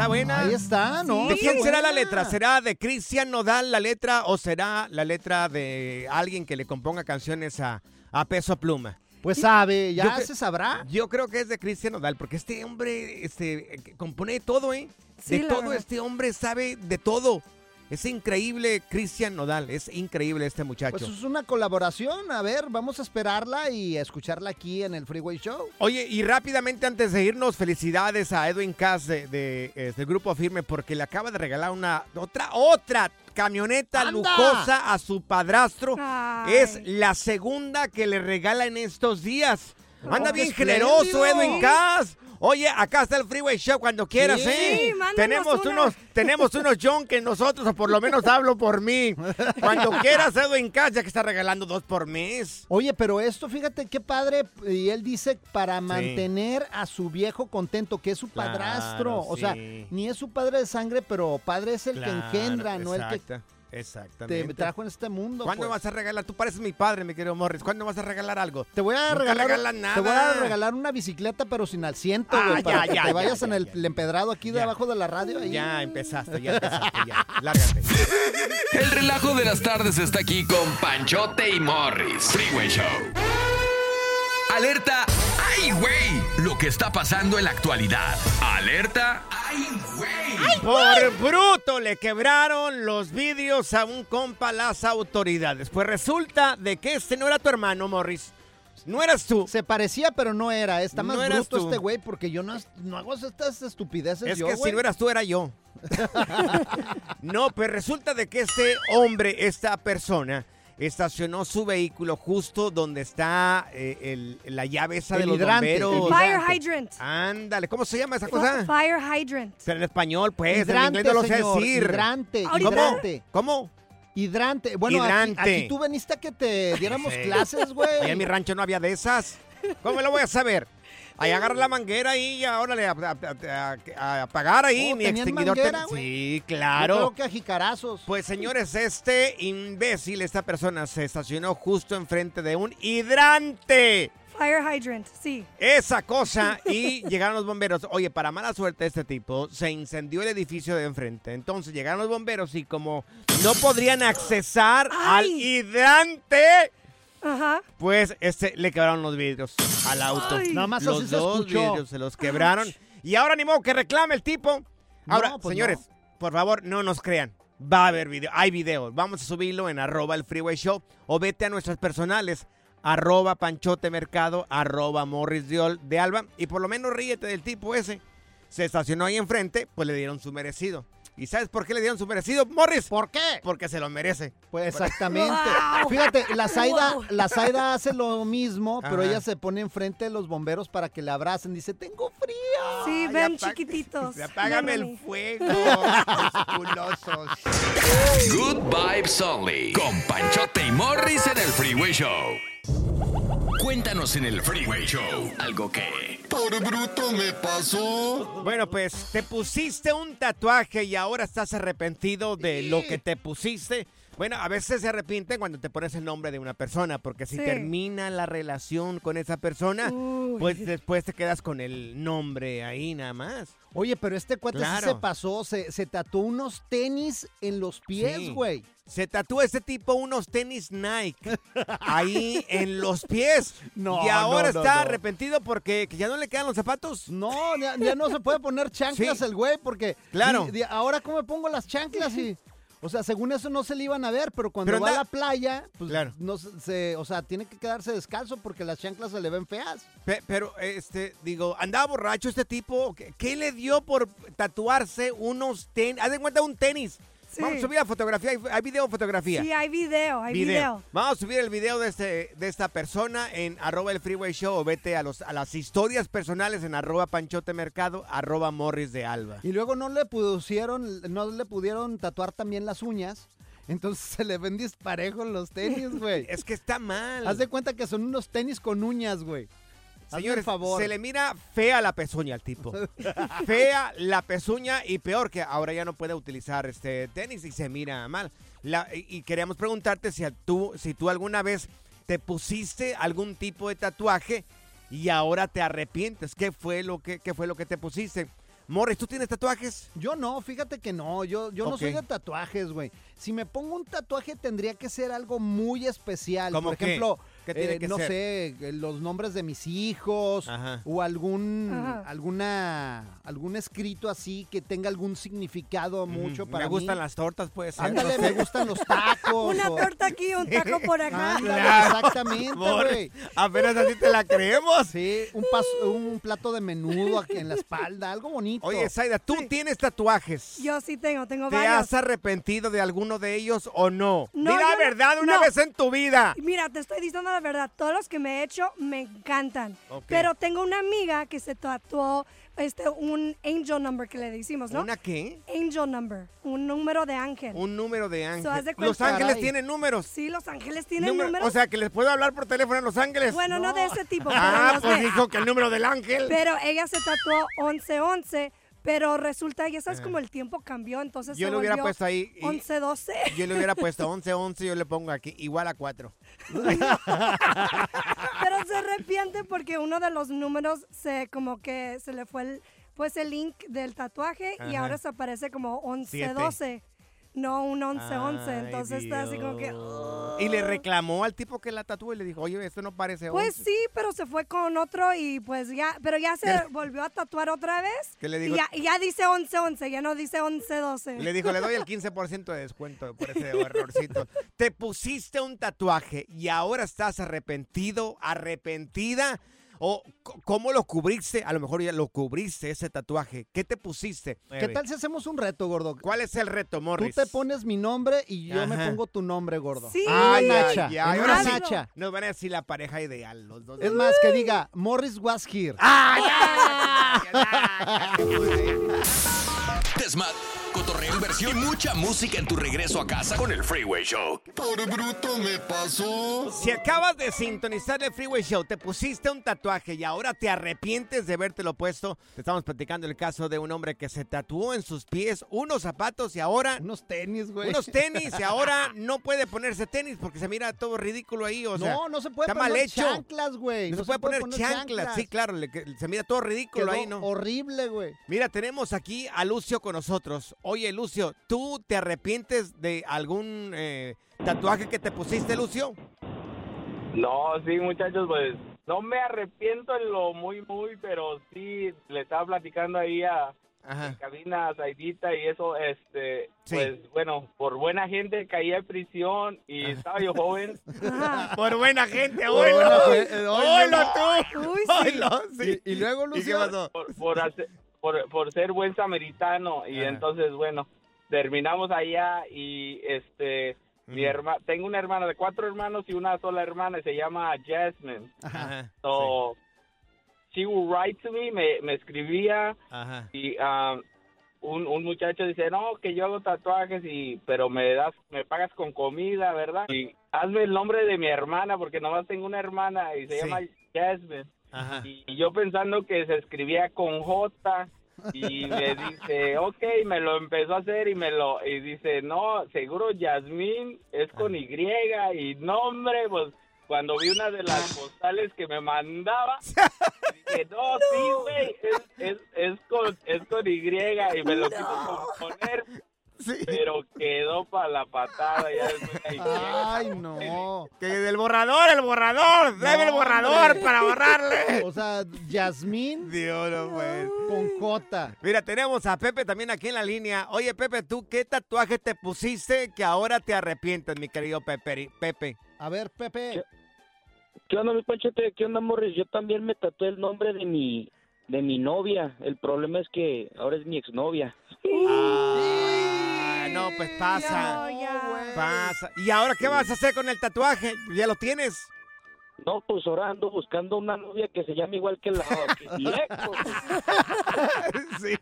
Está buena. Ahí está, ¿no? ¿De quién será la letra? ¿Será de Cristian Nodal la letra o será la letra de alguien que le componga canciones a, a peso pluma? Pues sabe, ya Yo se sabrá. Yo creo que es de Cristian Nodal, porque este hombre este, compone de todo, ¿eh? Sí, de todo, verdad. este hombre sabe de todo. Es increíble Cristian Nodal, es increíble este muchacho. Pues es una colaboración, a ver, vamos a esperarla y a escucharla aquí en el Freeway Show. Oye, y rápidamente antes de irnos, felicidades a Edwin Cass de, de, eh, del Grupo Firme porque le acaba de regalar una otra otra camioneta ¡Anda! lujosa a su padrastro. Ay. Es la segunda que le regala en estos días. Anda Oh, bien generoso. Edwin Cass. Oye, acá está el Freeway Show cuando quieras, Sí. ¿eh? Tenemos una. unos, tenemos unos John que nosotros, o por lo menos hablo por mí. Cuando quieras, Edwin Cass, ya que está regalando dos por mes. Oye, pero esto, fíjate qué padre, y él dice para mantener a su viejo contento, que es su Claro, padrastro. O sea, ni es su padre de sangre, pero padre es el que engendra, no el que Exactamente. te trajo en este mundo. ¿Cuándo pues. vas a regalar? Tú pareces mi padre, mi querido Morris. ¿Cuándo vas a regalar algo? Te voy a Nunca regalar, regalan nada. te voy a regalar una bicicleta, pero sin asiento, Ah, güey, para ya, que ya, te ya, vayas ya, en el, ya. el empedrado aquí debajo de la radio. ahí. Ya empezaste, ya empezaste, ya. Lárgate. El relajo de las tardes está aquí con Panchote y Morris. Freeway Show. Alerta. ¡Ay, güey! Lo que está pasando en la actualidad. Alerta. ¡Ay, güey! Por bruto le quebraron los vidrios a un compa las autoridades. Pues resulta de que este no era tu hermano, Morris. No eras tú. Se parecía, pero no era. Está más No eras bruto tú. este güey porque yo no, no hago estas estupideces Es yo, que si no eras tú, era yo. no, pues resulta de que este hombre, esta persona, estacionó su vehículo justo donde está eh, el- la llave esa de los hidrante, el bomberos. Fire hydrant. Ándale, ¿cómo se llama esa cosa? Fire hydrant. Pero en español, pues, en Hidrante, inglés no lo sé señor, decir. hidrante, ¿Cómo? hidrante. ¿Cómo? Hidrante. Bueno, aquí- Hidrante. Aquí, tú veniste a que te diéramos Sí. clases, güey. Ahí en mi rancho no había de esas. ¿Cómo lo voy a saber? Ahí agarra la manguera y ahora le a, a- a- a apagar ahí Oh, mi ¿tenían extinguidor. manguera, ten-? Sí, Yo claro. creo que a jicarazos. Pues señores, este imbécil, esta persona se estacionó justo enfrente de un hidrante. Fire hydrant, sí. Esa cosa y llegaron los bomberos. Oye, para mala suerte de este tipo, se incendió el edificio de enfrente. Entonces llegaron los bomberos y como no podrían accesar al hidrante, Ajá. pues este le quebraron los vidrios al auto. Ay. Nada más los así dos vidrios se los quebraron. Y ahora ni modo que reclame el tipo. Ahora, No, pues señores, por favor, no nos crean. Va a haber video, hay video. Vamos a subirlo en arroba el freeway show o vete a nuestras personales, arroba Panchote Mercado, arroba Morris de Alba. Y por lo menos ríete del tipo ese. Se estacionó ahí enfrente, pues le dieron su merecido. ¿Y sabes por qué le dieron su merecido, Morris? ¿Por qué? Porque se lo merece. Pues exactamente. Wow. Fíjate, la Zaida, Wow. la Zaida hace lo mismo, pero ella se pone enfrente de los bomberos para que la abracen. Dice, tengo frío. Sí, Ay, ven chiquititos. Apágame el fuego. musculosos. Good Vibes Only. Con Panchote y Morris en el Freeway Show. Cuéntanos en el Freeway Show algo que. Por bruto me pasó. Bueno, pues te pusiste un tatuaje y ahora estás arrepentido de lo que te pusiste. Bueno, a veces se arrepienten cuando te pones el nombre de una persona, porque si Sí. termina la relación con esa persona, Uy. pues después te quedas con el nombre ahí nada más. Oye, pero este cuate sí se pasó, se, se tatuó unos tenis en los pies, Sí. güey. Se tatúa este tipo unos tenis Nike ahí en los pies. No, y ahora no, no, está no. arrepentido porque que ya no le quedan los zapatos. No, ya, ya no se puede poner chanclas Sí. el güey, porque Claro. ahora cómo me pongo las chanclas y o sea, según eso no se le iban a ver, pero cuando Pero va a la playa, pues Claro. no se- se, o sea, tiene que quedarse descalzo porque las chanclas se le ven feas. Pe- Pero, este, digo, andaba borracho este tipo. ¿Qué, qué le dio por tatuarse unos tenis? Haz de cuenta un tenis. Sí. Vamos a subir la fotografía. ¿Hay- ¿Hay video o fotografía? Sí, hay video, hay video. Vamos a subir el video de, este, de esta persona en arroba el freeway show o vete a, los, a las historias personales en arroba panchote mercado, arroba morris de alba. Y luego no le pusieron, no le pudieron tatuar también las uñas. Entonces se le ven disparejos los tenis, güey. Es que está mal. Haz de cuenta que son unos tenis con uñas, güey. Señores, favor. se le mira fea la pezuña al tipo. fea la pezuña y peor que ahora ya no puede utilizar este tenis y se mira mal. La- y, queríamos preguntarte si tú, si tú alguna vez te pusiste algún tipo de tatuaje y ahora te arrepientes. ¿Qué fue lo que, qué fue lo que te pusiste? Morris, ¿tú tienes tatuajes? Yo no, fíjate que no, yo, yo no soy de tatuajes, güey. Si me pongo un tatuaje tendría que ser algo muy especial. ¿Cómo Por ejemplo, ¿Qué tiene eh, que no ser? sé, eh, los nombres de mis hijos o algún Ajá. alguna algún escrito así que tenga algún significado mucho para Me gustan mí. las tortas, puede ser. Ándale, no me gustan los tacos. Una o- torta aquí, un taco por acá. Ándale, Claro. exactamente, güey. Apenas así te la creemos. Sí, un, pas- un plato de menudo aquí en la espalda, algo bonito. Oye, Zaida, ¿tú tienes tatuajes? Yo sí tengo, tengo ¿Te varios. has arrepentido de alguno de ellos o no? No, Di la verdad una no. vez en tu vida. Mira, te estoy diciendo la verdad. Todos los que me he hecho me encantan. Pero tengo una amiga que se tatuó este, un angel number que le decimos, ¿no? ¿Una qué? Angel number, un número de ángel. Un número de So, ángel. de Los ángeles Caray. tienen números. Sí, los ángeles tienen Número- números. O sea, que les puedo hablar por teléfono a los ángeles. bueno, no, de ese tipo. Ah, pues dijo que el número del ángel. Pero ella se tatuó 1111, pero resulta, ya sabes, como el tiempo cambió, entonces Yo se le hubiera puesto ahí. y- 1112. Yo le hubiera puesto 11, 11, yo le pongo aquí igual a 4. Pero se arrepiente porque uno de los números se como que se le fue el pues el link del tatuaje y Ajá. ahora se aparece como Siete. 1112. No un 1111, Ay, entonces está así como que Y le reclamó al tipo que la tatuó y le dijo, oye, esto no parece 11. pues sí, pero se fue con otro y pues ya, pero ya se volvió a tatuar otra vez. ¿Qué le y dijo? ya, y ya dice 1111, ya no dice 1112. Le dijo, le doy el 15% de descuento por ese errorcito. Te pusiste un tatuaje y ahora estás arrepentido, arrepentida. ¿O cómo lo cubriste? A lo mejor ya lo cubriste ese tatuaje. ¿Qué te pusiste? ¿Qué tal si hacemos un reto, gordo? ¿Cuál es el reto, Tú Morris? te pones mi nombre y yo me pongo tu nombre, gordo. Sí. Nacha. en ahora una sí. nacha. Nos van a decir la pareja ideal, los dos. Es más, que diga, Morris was here. Desmad, inversión y mucha música en tu regreso a casa con el Freeway Show. Por bruto me pasó. Si acabas de sintonizar el Freeway Show, te pusiste un tatuaje y ahora te arrepientes de habértelo puesto. Te estamos platicando el caso de un hombre que se tatuó en sus pies unos zapatos y ahora. Unos tenis, güey. Unos tenis y ahora no puede ponerse tenis porque se mira todo ridículo ahí. O sea, no, no se puede está mal poner hecho. chanclas, güey. No, se puede poner, chanclas. Sí, claro, le- se mira todo ridículo Quedó ahí, ¿no? horrible, güey. Mira, tenemos aquí a Lucio con nosotros. Oye, Lucio, ¿tú te arrepientes de algún eh, tatuaje que te pusiste, Lucio? No, sí, muchachos, pues no me arrepiento en lo muy, muy, pero sí le estaba platicando ahí a, en cabina Zaidita y eso, este, pues bueno, por buena gente caí en prisión y estaba yo joven. Por buena gente, gente, Oílo oílo. tú. Uy, sí. Oílo, sí. Y, luego, ¿Y qué pasó? Por, por, hacer- por, por ser buen samaritano y Ajá. entonces, bueno, terminamos allá y este... Mi herma, tengo una hermana de cuatro hermanos y una sola hermana y se llama Jasmine. So, she would write to me, me, me escribía Ajá. y um, un, un muchacho dice, no, que yo hago tatuajes y pero me das, me pagas con comida, ¿verdad? Y hazme el nombre de mi hermana porque nomás tengo una hermana y se Sí. llama Jasmine. Ajá. Y yo pensando que se escribía con J y me dice, ok, me lo empezó a hacer y me lo, y dice, no, seguro Yasmín es con Y y nombre, pues cuando vi una de las postales que me mandaba, dije, no, sí, güey, es, es, es, con, es con Y y me lo quiso componer, pero quedó para la patada. Ya después. Ay, no. Que del borrador, el borrador. Debe el borrador hombre. para borrarle. O sea, Yasmín Dios no pues. con J. Mira, tenemos a Pepe también aquí en la línea. Oye, Pepe, ¿tú qué tatuaje te pusiste que ahora te arrepientes, mi querido Pepe? Pepe. A ver, Pepe. ¿Qué onda, mi panchote? ¿Qué onda, Morris? Yo también me tatué el nombre de mi de mi novia. El problema es que ahora es mi exnovia. Ah, no, pues pasa. Pasa. ¿Y ahora qué vas a hacer con el tatuaje? ¿Ya lo tienes? No, pues ahora ando buscando una novia que se llame igual que la que pues. sí.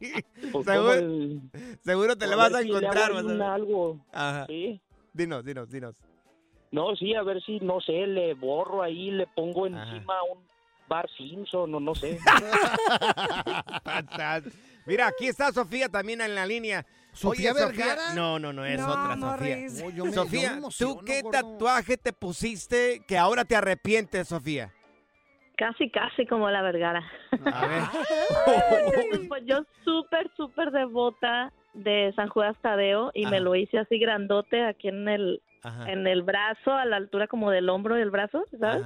Pues, Seguro, ¿cómo el- seguro te a le vas a si encontrar. ahí vas a algo. Ajá. Sí. Dinos, dinos, dinos. No, sí, a ver si, no sé, le borro ahí, le pongo encima un Bar Simpson o no sé. Mira, aquí está Sofía también en la línea. ¿Sofía Oye, Vergara? No, no, no, es No, otra Morris. Sofía. Oh, yo me- yo Sofía, me emociono, ¿tú qué gordo. tatuaje te pusiste que ahora te arrepientes, Sofía? Casi, casi como la Vergara. A ver. pues yo súper, súper devota de San Judas Tadeo y me Ajá. lo hice así grandote aquí en el Ajá. en el brazo, a la altura como del hombro del brazo, ¿sabes?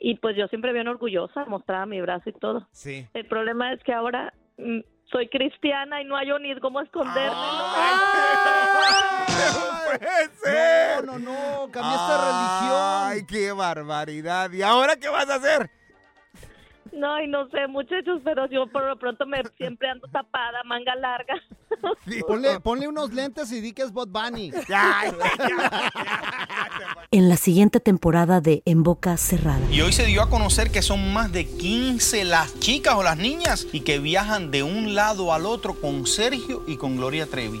Y pues yo siempre bien orgullosa, mostraba mi brazo y todo. Sí. El problema es que ahora mm, soy cristiana y no hay ni cómo esconderme. No, no, no, cambiaste de religión. Ay, qué barbaridad. ¿Y ahora qué vas a hacer? No, y no sé, muchachos, pero yo por lo pronto me siempre ando tapada, manga larga. Ponle, ponle unos lentes y di que es Bot Bunny. En la siguiente temporada de En Boca Cerrada. Y hoy se dio a conocer que son más de 15 las chicas o las niñas y que viajan de un lado al otro con Sergio y con Gloria Trevi.